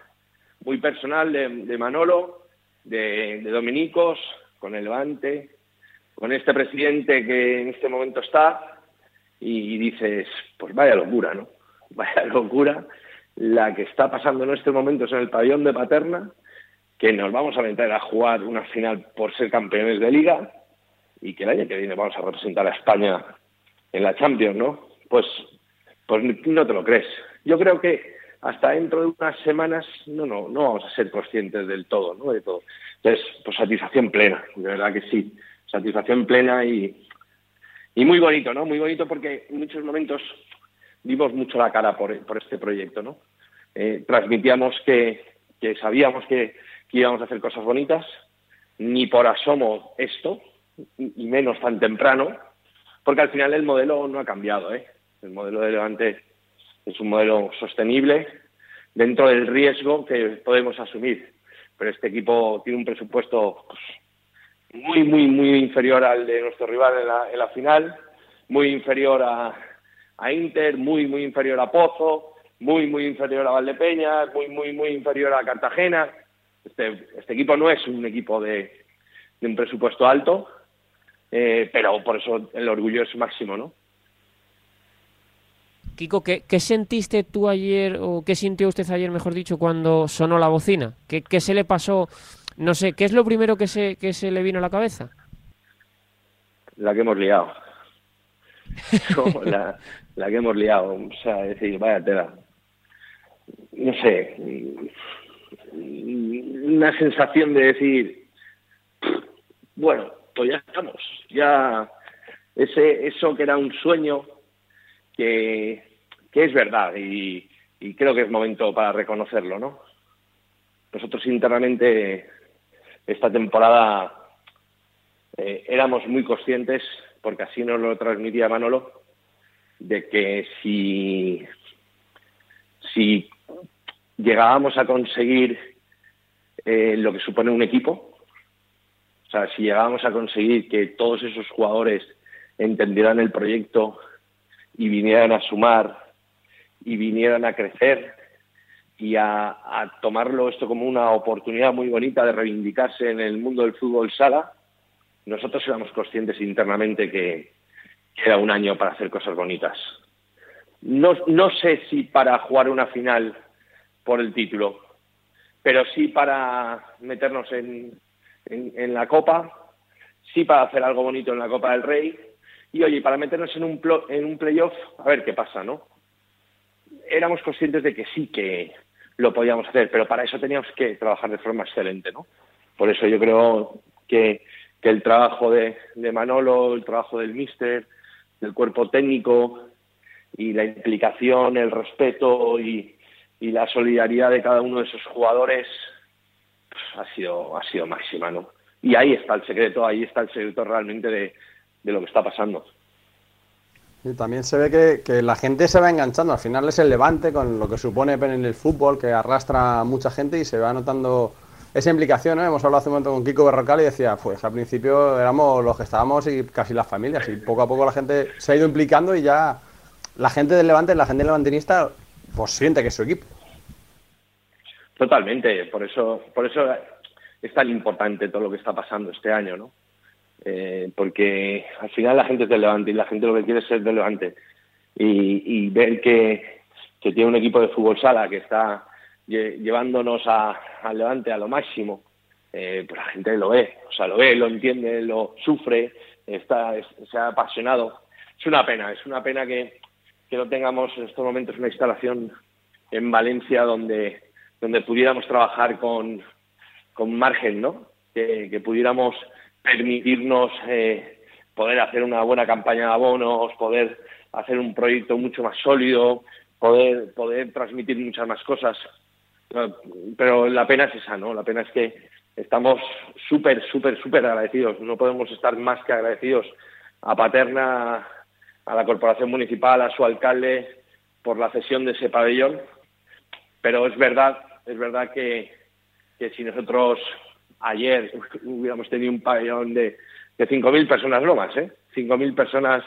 muy personal de, Manolo, de, Dominicos, con el Levante, con este presidente que en este momento está, y dices, pues vaya locura, ¿no? *laughs* Vaya locura la que está pasando en estos momentos en el pabellón de Paterna, que nos vamos a meter a jugar una final por ser campeones de liga y que el año que viene vamos a representar a España en la Champions, ¿no? Pues, pues no te lo crees. Yo creo que hasta dentro de unas semanas no, no, no vamos a ser conscientes del todo, ¿no? De todo. Entonces, pues satisfacción plena, de verdad que sí. Satisfacción plena y, y muy bonito, ¿no? Muy bonito porque en muchos momentos dimos mucho la cara por, este proyecto, ¿no? Eh, transmitíamos que, sabíamos que, íbamos a hacer cosas bonitas, ni por asomo esto, y menos tan temprano, porque al final el modelo no ha cambiado, ¿eh? El modelo de Levante es un modelo sostenible dentro del riesgo que podemos asumir. Pero este equipo tiene un presupuesto pues, muy, muy, muy inferior al de nuestro rival en la, final, muy inferior a, a, Inter, muy, muy inferior a Pozo, muy, muy inferior a Valdepeñas, muy, muy, muy inferior a Cartagena. Este, este equipo no es un equipo de, de un presupuesto alto, eh, pero por eso el orgullo es máximo, ¿no? Kiko, ¿qué, ¿qué, sentiste tú ayer, o qué sintió usted ayer, mejor dicho, cuando sonó la bocina? ¿Qué, qué se le pasó no sé, ¿qué es lo primero que se, que se le vino a la cabeza? La que hemos liado. *laughs* la, la que hemos liado. O sea, decir, vaya tela. No sé. Una sensación de decir, bueno, pues ya estamos. Ya ese eso que era un sueño que, que es verdad y, creo que es momento para reconocerlo, ¿no? Nosotros internamente esta temporada eh, éramos muy conscientes, porque así nos lo transmitía Manolo, de que si, si llegábamos a conseguir eh, lo que supone un equipo, o sea, si llegábamos a conseguir que todos esos jugadores entendieran el proyecto y vinieran a sumar y vinieran a crecer y a, tomarlo esto como una oportunidad muy bonita de reivindicarse en el mundo del fútbol sala, nosotros éramos conscientes internamente que, era un año para hacer cosas bonitas. No, no sé si para jugar una final por el título, pero sí para meternos en, en, la Copa, sí para hacer algo bonito en la Copa del Rey y oye, para meternos en un, en un playoff, a ver qué pasa, ¿no? Éramos conscientes de que sí que, lo podíamos hacer, pero para eso teníamos que trabajar de forma excelente, ¿no? Por eso yo creo que, que el trabajo de, de, Manolo, el trabajo del míster, del cuerpo técnico y la implicación, el respeto y, y la solidaridad de cada uno de esos jugadores pues, ha sido ha sido máxima, ¿no? Y ahí está el secreto, ahí está el secreto realmente de, de lo que está pasando. También se ve que, que, la gente se va enganchando. Al final es el levante con lo que supone en el fútbol, que arrastra a mucha gente y se va notando esa implicación. ¿no? Hemos hablado hace un momento con Kiko Berrocal y decía, pues al principio éramos los que estábamos y casi las familias. Y poco a poco la gente se ha ido implicando y ya la gente del levante, la gente levantinista, pues siente que es su equipo. Totalmente. Por eso, por eso es tan importante todo lo que está pasando este año, ¿no? Eh, porque al final la gente es del Levante y la gente lo que quiere es ser del Levante. Y, ver que, que, tiene un equipo de fútbol sala que está llevándonos al Levante a lo máximo, eh, pues la gente lo ve, o sea, lo ve, lo entiende, lo sufre, está, se ha apasionado. Es una pena, es una pena que, que no tengamos en estos momentos una instalación en Valencia donde, donde pudiéramos trabajar con, con margen, ¿no? Que pudiéramos permitirnos eh, poder hacer una buena campaña de abonos, poder hacer un proyecto mucho más sólido, poder, poder transmitir muchas más cosas. Pero la pena es esa, ¿no? La pena es que estamos súper, súper, súper agradecidos. No podemos estar más que agradecidos a Paterna, a la Corporación Municipal, a su alcalde, por la cesión de ese pabellón. Pero es verdad, es verdad que, que si nosotros ayer hubiéramos tenido un pabellón de, de 5.000 personas no más, ¿eh? 5.000 personas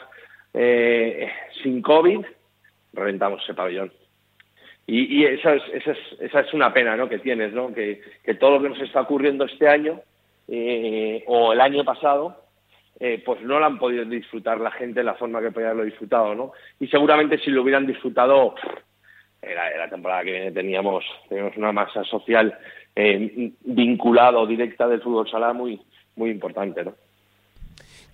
eh, sin COVID, reventamos ese pabellón. Y, y esa, es, esa, es, esa es una pena ¿no? que tienes, ¿no? que, todo lo que nos está ocurriendo este año eh, o el año pasado, eh, pues no lo han podido disfrutar la gente de la forma que podían haberlo disfrutado. ¿no? Y seguramente si lo hubieran disfrutado, era la temporada que viene teníamos, teníamos una masa social eh, vinculado directa del fútbol sala muy, muy importante, ¿no?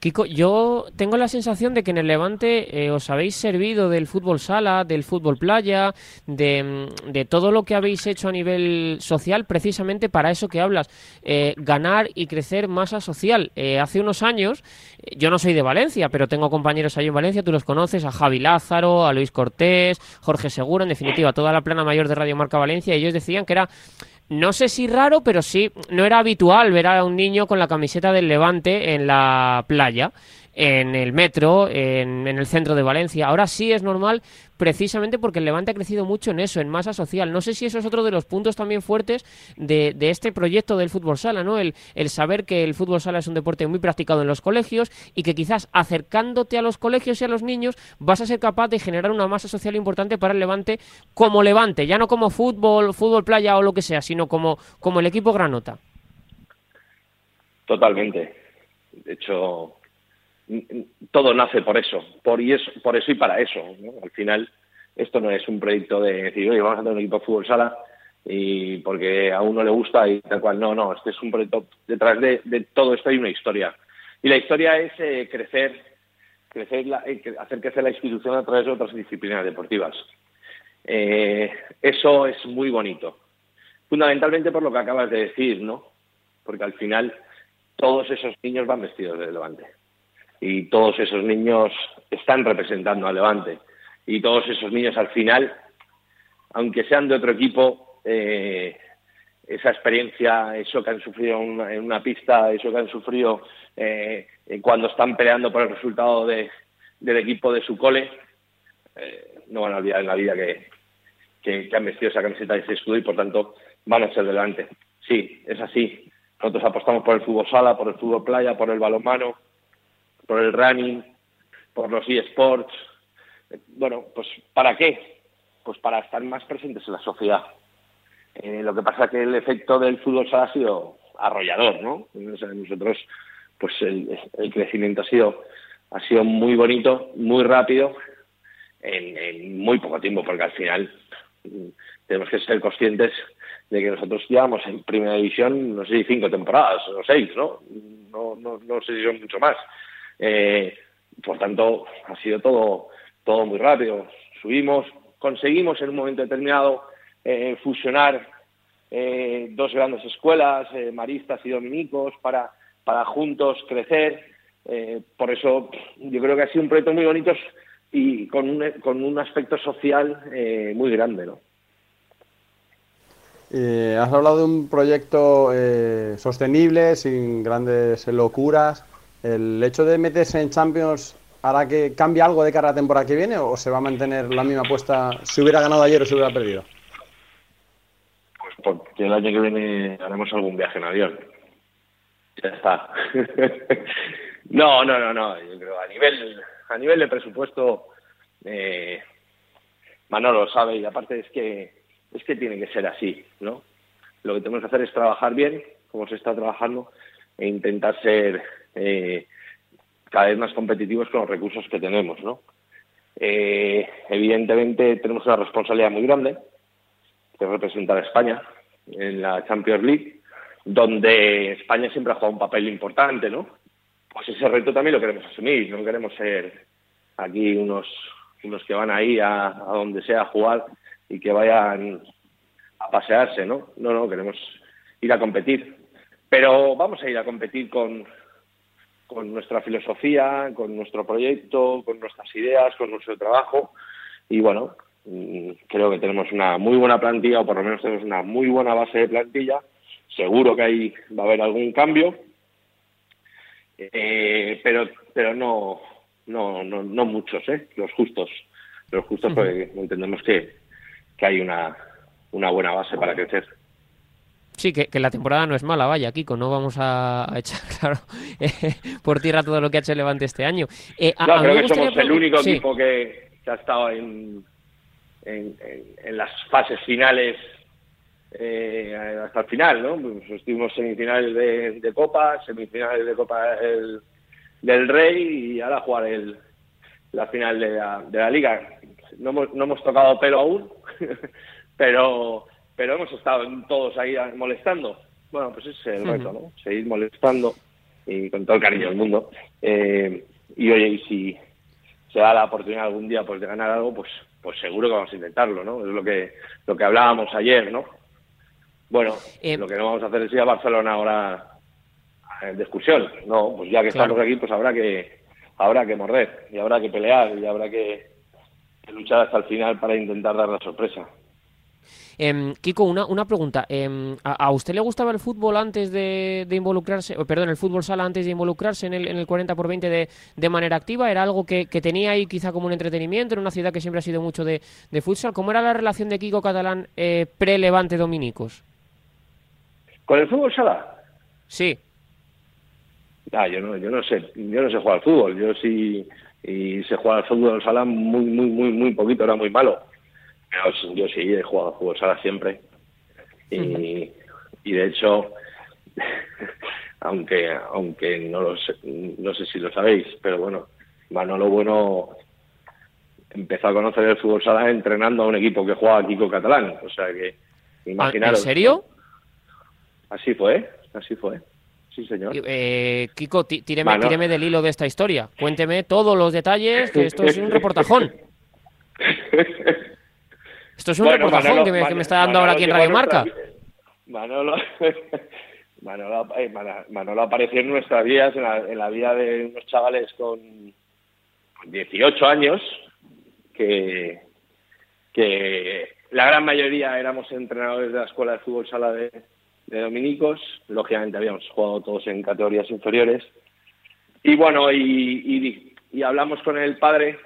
Kiko, yo tengo la sensación de que en el Levante eh, os habéis servido del fútbol sala, del fútbol playa, de, mm, de, todo lo que habéis hecho a nivel social precisamente para eso que hablas, eh, ganar y crecer masa social. Eh, hace unos años, yo no soy de Valencia, pero tengo compañeros ahí en Valencia, tú los conoces, a Javi Lázaro, a Luis Cortés, Jorge Segura, en definitiva, toda la plana mayor de Radio Marca Valencia, y ellos decían que era no sé si raro, pero sí, no era habitual ver a un niño con la camiseta del Levante en la playa, en el metro, en, en, el centro de Valencia. Ahora sí es normal precisamente porque el Levante ha crecido mucho en eso, en masa social. No sé si eso es otro de los puntos también fuertes de, de este proyecto del fútbol sala, ¿no? El, el, saber que el fútbol sala es un deporte muy practicado en los colegios y que quizás acercándote a los colegios y a los niños vas a ser capaz de generar una masa social importante para el Levante como Levante, ya no como fútbol, fútbol playa o lo que sea, sino como, como el equipo Granota. Totalmente. De hecho, todo nace por eso, por, y eso, por eso y para eso. ¿no? Al final, esto no es un proyecto de decir, oye, vamos a tener un equipo de fútbol sala y porque a uno le gusta y tal cual. No, no, este es un proyecto, detrás de, todo esto hay una historia. Y la historia es eh, crecer, crecer la, eh, hacer crecer la institución a través de otras disciplinas deportivas. Eh, eso es muy bonito. Fundamentalmente por lo que acabas de decir, ¿no? Porque al final todos esos niños van vestidos de levante y todos esos niños están representando a Levante y todos esos niños al final, aunque sean de otro equipo, eh, esa experiencia, eso que han sufrido en una, en una pista, eso que han sufrido eh, cuando están peleando por el resultado de, del equipo de su cole, eh, no van a olvidar en la vida que, que, que han vestido esa camiseta y ese escudo y por tanto van a ser delante. Sí, es así. Nosotros apostamos por el fútbol sala, por el fútbol playa, por el balonmano, por el running, por los eSports. Bueno, pues ¿para qué? Pues para estar más presentes en la sociedad. Eh, lo que pasa es que el efecto del fútbol sala ha sido arrollador, ¿no? O sea, nosotros, pues el, crecimiento ha sido, ha sido muy bonito, muy rápido, en, muy poco tiempo, porque al final tenemos que ser conscientes de que nosotros llevamos en primera división, no sé si cinco temporadas o seis, ¿no? No, no, no sé si son mucho más. Eh, por tanto, ha sido todo, todo muy rápido. Subimos, conseguimos en un momento determinado eh, fusionar eh, dos grandes escuelas, eh, maristas y dominicos, para, para juntos crecer. Por eso yo creo que ha sido un proyecto muy bonito y con un, con un aspecto social muy grande, ¿no? Has hablado de un proyecto sostenible, sin grandes locuras. ¿El hecho de meterse en Champions hará que cambie algo de cara a la temporada que viene o se va a mantener la misma apuesta si hubiera ganado ayer o si hubiera perdido? Pues porque el año que viene haremos algún viaje en avión. Ya está. *laughs* no, no, no, no. Yo creo a nivel, a nivel de presupuesto, eh, Manolo lo sabe y aparte es que es que tiene que ser así, ¿no? Lo que tenemos que hacer es trabajar bien, como se está trabajando, e intentar ser eh, cada vez más competitivos con los recursos que tenemos, ¿no? Eh, evidentemente tenemos una responsabilidad muy grande, que es representar a España en la Champions League, donde España siempre ha jugado un papel importante, ¿no? Pues ese reto también lo queremos asumir, no queremos ser aquí unos, unos que van ahí a, a donde sea a jugar y que vayan a pasearse, ¿no? No, no, queremos ir a competir. Pero vamos a ir a competir con, con nuestra filosofía, con nuestro proyecto, con nuestras ideas, con nuestro trabajo. Y bueno, mm, creo que tenemos una muy buena plantilla, o por lo menos tenemos una muy buena base de plantilla. Seguro que ahí va a haber algún cambio, eh, pero pero no, no, no, no muchos, ¿eh? los justos. Los justos porque entendemos que, que hay una, una buena base para crecer. Sí, que, que, la temporada no es mala, vaya, Kiko, no vamos a, echar, *laughs* claro, eh, por tierra todo lo que ha hecho el Levante este año. Eh, a, no, a creo que somos el único sí. equipo que, que, ha estado en, en, en, en las fases finales eh, hasta el final, ¿no? Pues estuvimos semifinales de, de, Copa, semifinales de Copa el, del Rey y ahora jugar el, la final de la, de la Liga. No hemos, no hemos tocado pelo aún, *laughs* pero pero hemos estado todos ahí molestando. Bueno, pues ese es el reto, ¿no? Seguir molestando y con todo el cariño del mundo. Eh, y oye, y si se da la oportunidad algún día pues de ganar algo, pues pues seguro que vamos a intentarlo, ¿no? Es lo que lo que hablábamos ayer, ¿no? Bueno, eh, lo que no vamos a hacer es ir a Barcelona ahora de excursión, no, pues ya que claro. estamos aquí, pues habrá que habrá que morder y habrá que pelear y habrá que, que luchar hasta el final para intentar dar la sorpresa. Eh, Kiko, una, una pregunta. Eh, ¿a, ¿a, usted le gustaba el fútbol antes de, de involucrarse, perdón, el fútbol sala antes de involucrarse en el, en el 40 por 20 de, de manera activa? ¿Era algo que, que, tenía ahí quizá como un entretenimiento en una ciudad que siempre ha sido mucho de, de futsal? ¿Cómo era la relación de Kiko Catalán eh, pre-Levante Dominicos? ¿Con el fútbol sala? Sí. Ah, yo no, yo no sé, yo no sé jugar al fútbol. Yo sí y sé jugar al fútbol sala muy, muy, muy, muy poquito, era muy malo yo sí he jugado a fútbol sala siempre. Y, y de hecho, *laughs* aunque aunque no lo sé, no sé si lo sabéis, pero bueno, Manolo Bueno empezó a conocer el fútbol sala entrenando a un equipo que jugaba Kiko Catalán. O sea que, imaginaros. ¿En serio? Así fue, así fue. Sí, señor. Eh, Kiko, tíreme, tíreme del hilo de esta historia. Cuénteme todos los detalles, que esto es un reportajón. *laughs* Esto es un bueno, reportajón Manolo, que, me, que, me, está dando Manolo ahora aquí en Radio Marca. Manolo, *laughs* Manolo, eh, Manolo, apareció en nuestras vidas, en la, en la, vida de unos chavales con 18 años, que, que la gran mayoría éramos entrenadores de la Escuela de Fútbol Sala de, de Dominicos, lógicamente habíamos jugado todos en categorías inferiores, y bueno, y, y, y hablamos con el padre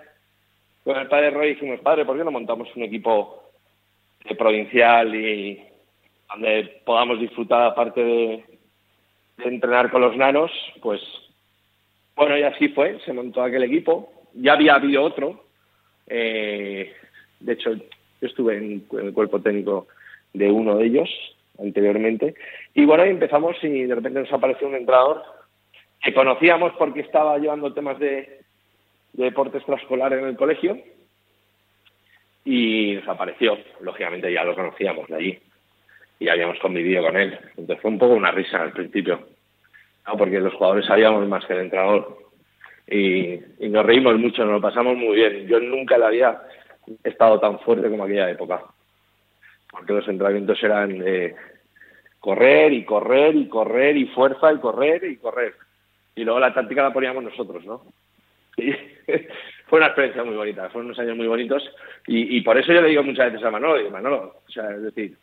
con el padre Roy dijimos, padre, ¿por qué no montamos un equipo de provincial y donde podamos disfrutar aparte de, de, entrenar con los nanos? Pues bueno, y así fue, se montó aquel equipo. Ya había habido otro. Eh, de hecho, yo estuve en, el cuerpo técnico de uno de ellos anteriormente. Y bueno, empezamos y de repente nos apareció un entrenador que conocíamos porque estaba llevando temas de, de deporte extraescolar en el colegio y desapareció. Lógicamente ya lo conocíamos de allí y habíamos convivido con él. Entonces fue un poco una risa al principio, ¿no? porque los jugadores sabíamos más que el entrenador y, y nos reímos mucho, nos lo pasamos muy bien. Yo nunca le había estado tan fuerte como aquella época, porque los entrenamientos eran de correr y correr y correr y fuerza y correr y correr. Y luego la táctica la poníamos nosotros, ¿no? *laughs* fue una experiencia muy bonita, fueron unos años muy bonitos y, por eso yo le digo muchas veces a Manolo, Manolo, o sea, es decir,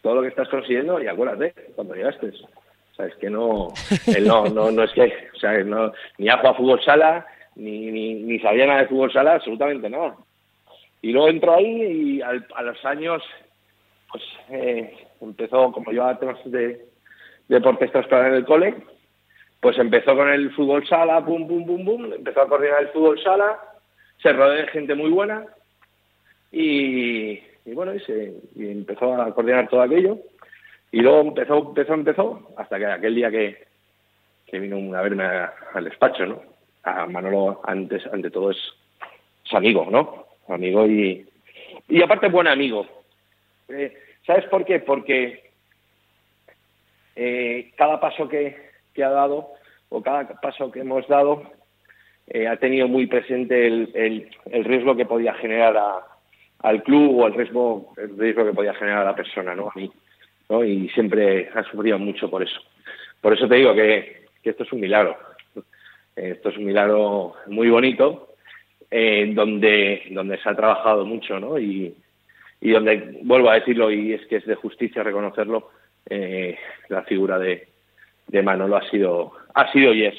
todo lo que estás consiguiendo y acuérdate cuando llegaste. O sea, es que no, él no, no, no es que, o sea, ni ha jugado fútbol sala, ni, ni, ni sabía nada de fútbol sala, absolutamente nada. Y luego entró ahí y al, a los años, pues eh, empezó, como yo temas de deportes extraescolar en el cole, pues empezó con el fútbol sala, pum, pum, pum, pum, empezó a coordinar el fútbol sala, se rodeó de gente muy buena y, bueno, y, se, empezó a coordinar todo aquello. Y luego empezó, empezó, empezó, hasta que aquel día que, que vino a verme al despacho, ¿no? A Manolo, antes, ante todo, es, es amigo, ¿no? Amigo y, y aparte buen amigo. Eh, ¿Sabes por qué? Porque eh, cada paso que, que ha dado o cada paso que hemos dado eh, ha tenido muy presente el, el, el riesgo que podía generar a- al club o el riesgo, el riesgo que podía generar a la persona, ¿no? A mí, ¿no? Y siempre ha sufrido mucho por eso. Por eso te digo que, que esto es un milagro. Eh, Esto es un milagro muy bonito, eh, donde, donde se ha trabajado mucho, ¿no? Y, y donde, vuelvo a decirlo, y es que es de justicia reconocerlo, eh, la figura de, de Manolo ha sido, ha sido y es,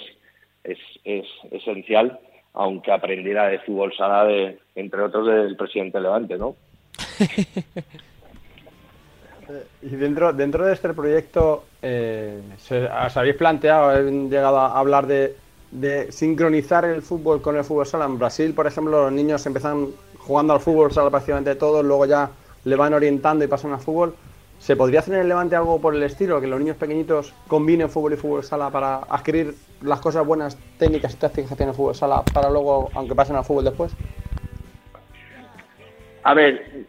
es, es esencial, aunque aprendiera de fútbol sala, de, entre otros, del presidente Levante, ¿no? *laughs* Y dentro, dentro de este proyecto, eh, ¿os habéis planteado, habéis llegado a hablar de, de sincronizar el fútbol con el fútbol sala? En Brasil, por ejemplo, los niños empiezan jugando al fútbol sala prácticamente todos, luego ya le van orientando y pasan al fútbol. ¿Se podría hacer en el Levante algo por el estilo? Que los niños pequeñitos combinen fútbol y fútbol sala para adquirir las cosas buenas técnicas y tácticas que tiene el fútbol sala para luego, aunque pasen al fútbol después. A ver,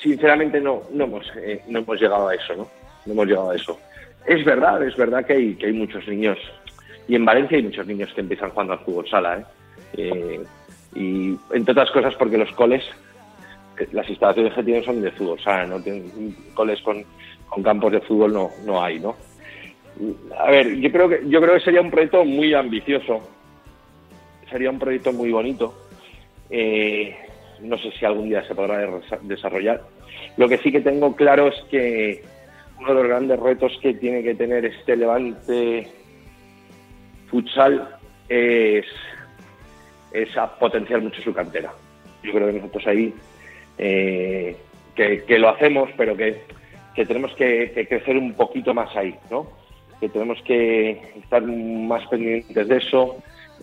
sinceramente no, no, hemos, eh, no hemos llegado a eso, ¿no? No hemos llegado a eso. Es verdad, es verdad que hay, que hay muchos niños, y en Valencia hay muchos niños que empiezan jugando al fútbol sala, ¿eh? Eh, y entre otras cosas porque los coles, las instalaciones que tienen son de fútbol sala, ¿no? Tienen coles con, campos de fútbol no, no hay, ¿no? A ver, yo creo que yo creo que sería un proyecto muy ambicioso, sería un proyecto muy bonito. Eh, no sé si algún día se podrá desa- desarrollar. Lo que sí que tengo claro es que uno de los grandes retos que tiene que tener este Levante futsal es, es potenciar mucho su cantera. Yo creo que nosotros ahí eh, que, lo hacemos, pero que, que tenemos que, crecer un poquito más ahí, ¿no? Que tenemos que estar más pendientes de eso,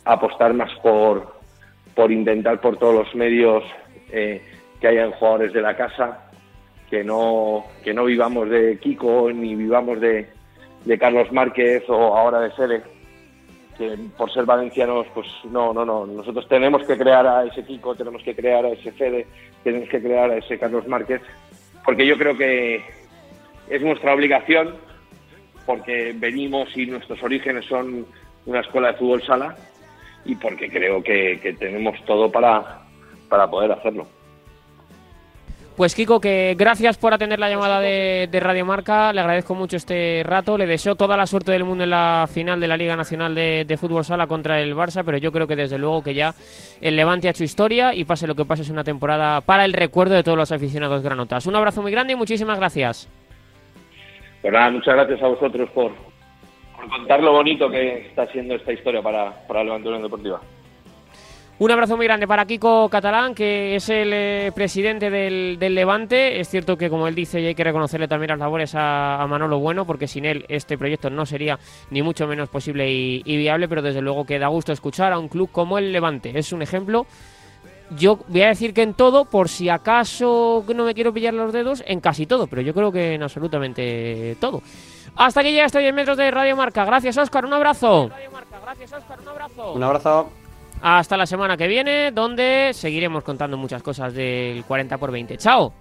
apostar más por, por intentar por todos los medios eh, que hayan jugadores de la casa, que no, que no vivamos de Kiko ni vivamos de, de Carlos Márquez o ahora de Sele, que por ser valencianos, pues no, no, no. Nosotros tenemos que crear a ese Kiko, tenemos que crear a ese Fede, tenemos que crear a ese Carlos Márquez, porque yo creo que es nuestra obligación, porque venimos y nuestros orígenes son una escuela de fútbol sala y porque creo que, que tenemos todo para, para poder hacerlo. Pues Kiko, que gracias por atender la llamada de, de Radio Marca, le agradezco mucho este rato, le deseo toda la suerte del mundo en la final de la Liga Nacional de, de Fútbol Sala contra el Barça, pero yo creo que desde luego que ya el Levante ha hecho historia y pase lo que pase es una temporada para el recuerdo de todos los aficionados granotas. Un abrazo muy grande y muchísimas gracias. Pues nada, muchas gracias a vosotros por, por contar lo bonito que está siendo esta historia para, para el Levante Unión Deportiva. Un abrazo muy grande para Kiko Catalán, que es el eh, presidente del, del Levante. Es cierto que, como él dice, y hay que reconocerle también las labores a, Manolo Bueno, porque sin él este proyecto no sería ni mucho menos posible y, viable, pero desde luego que da gusto escuchar a un club como el Levante. Es un ejemplo. Yo voy a decir que en todo, por si acaso no me quiero pillar los dedos, en casi todo, pero yo creo que en absolutamente todo. Hasta aquí llega este 10 metros de Radio Marca. Gracias, Óscar. Un abrazo. Gracias, Óscar. Un abrazo. Un abrazo. Hasta la semana que viene, donde seguiremos contando muchas cosas del 40x20. ¡Chao!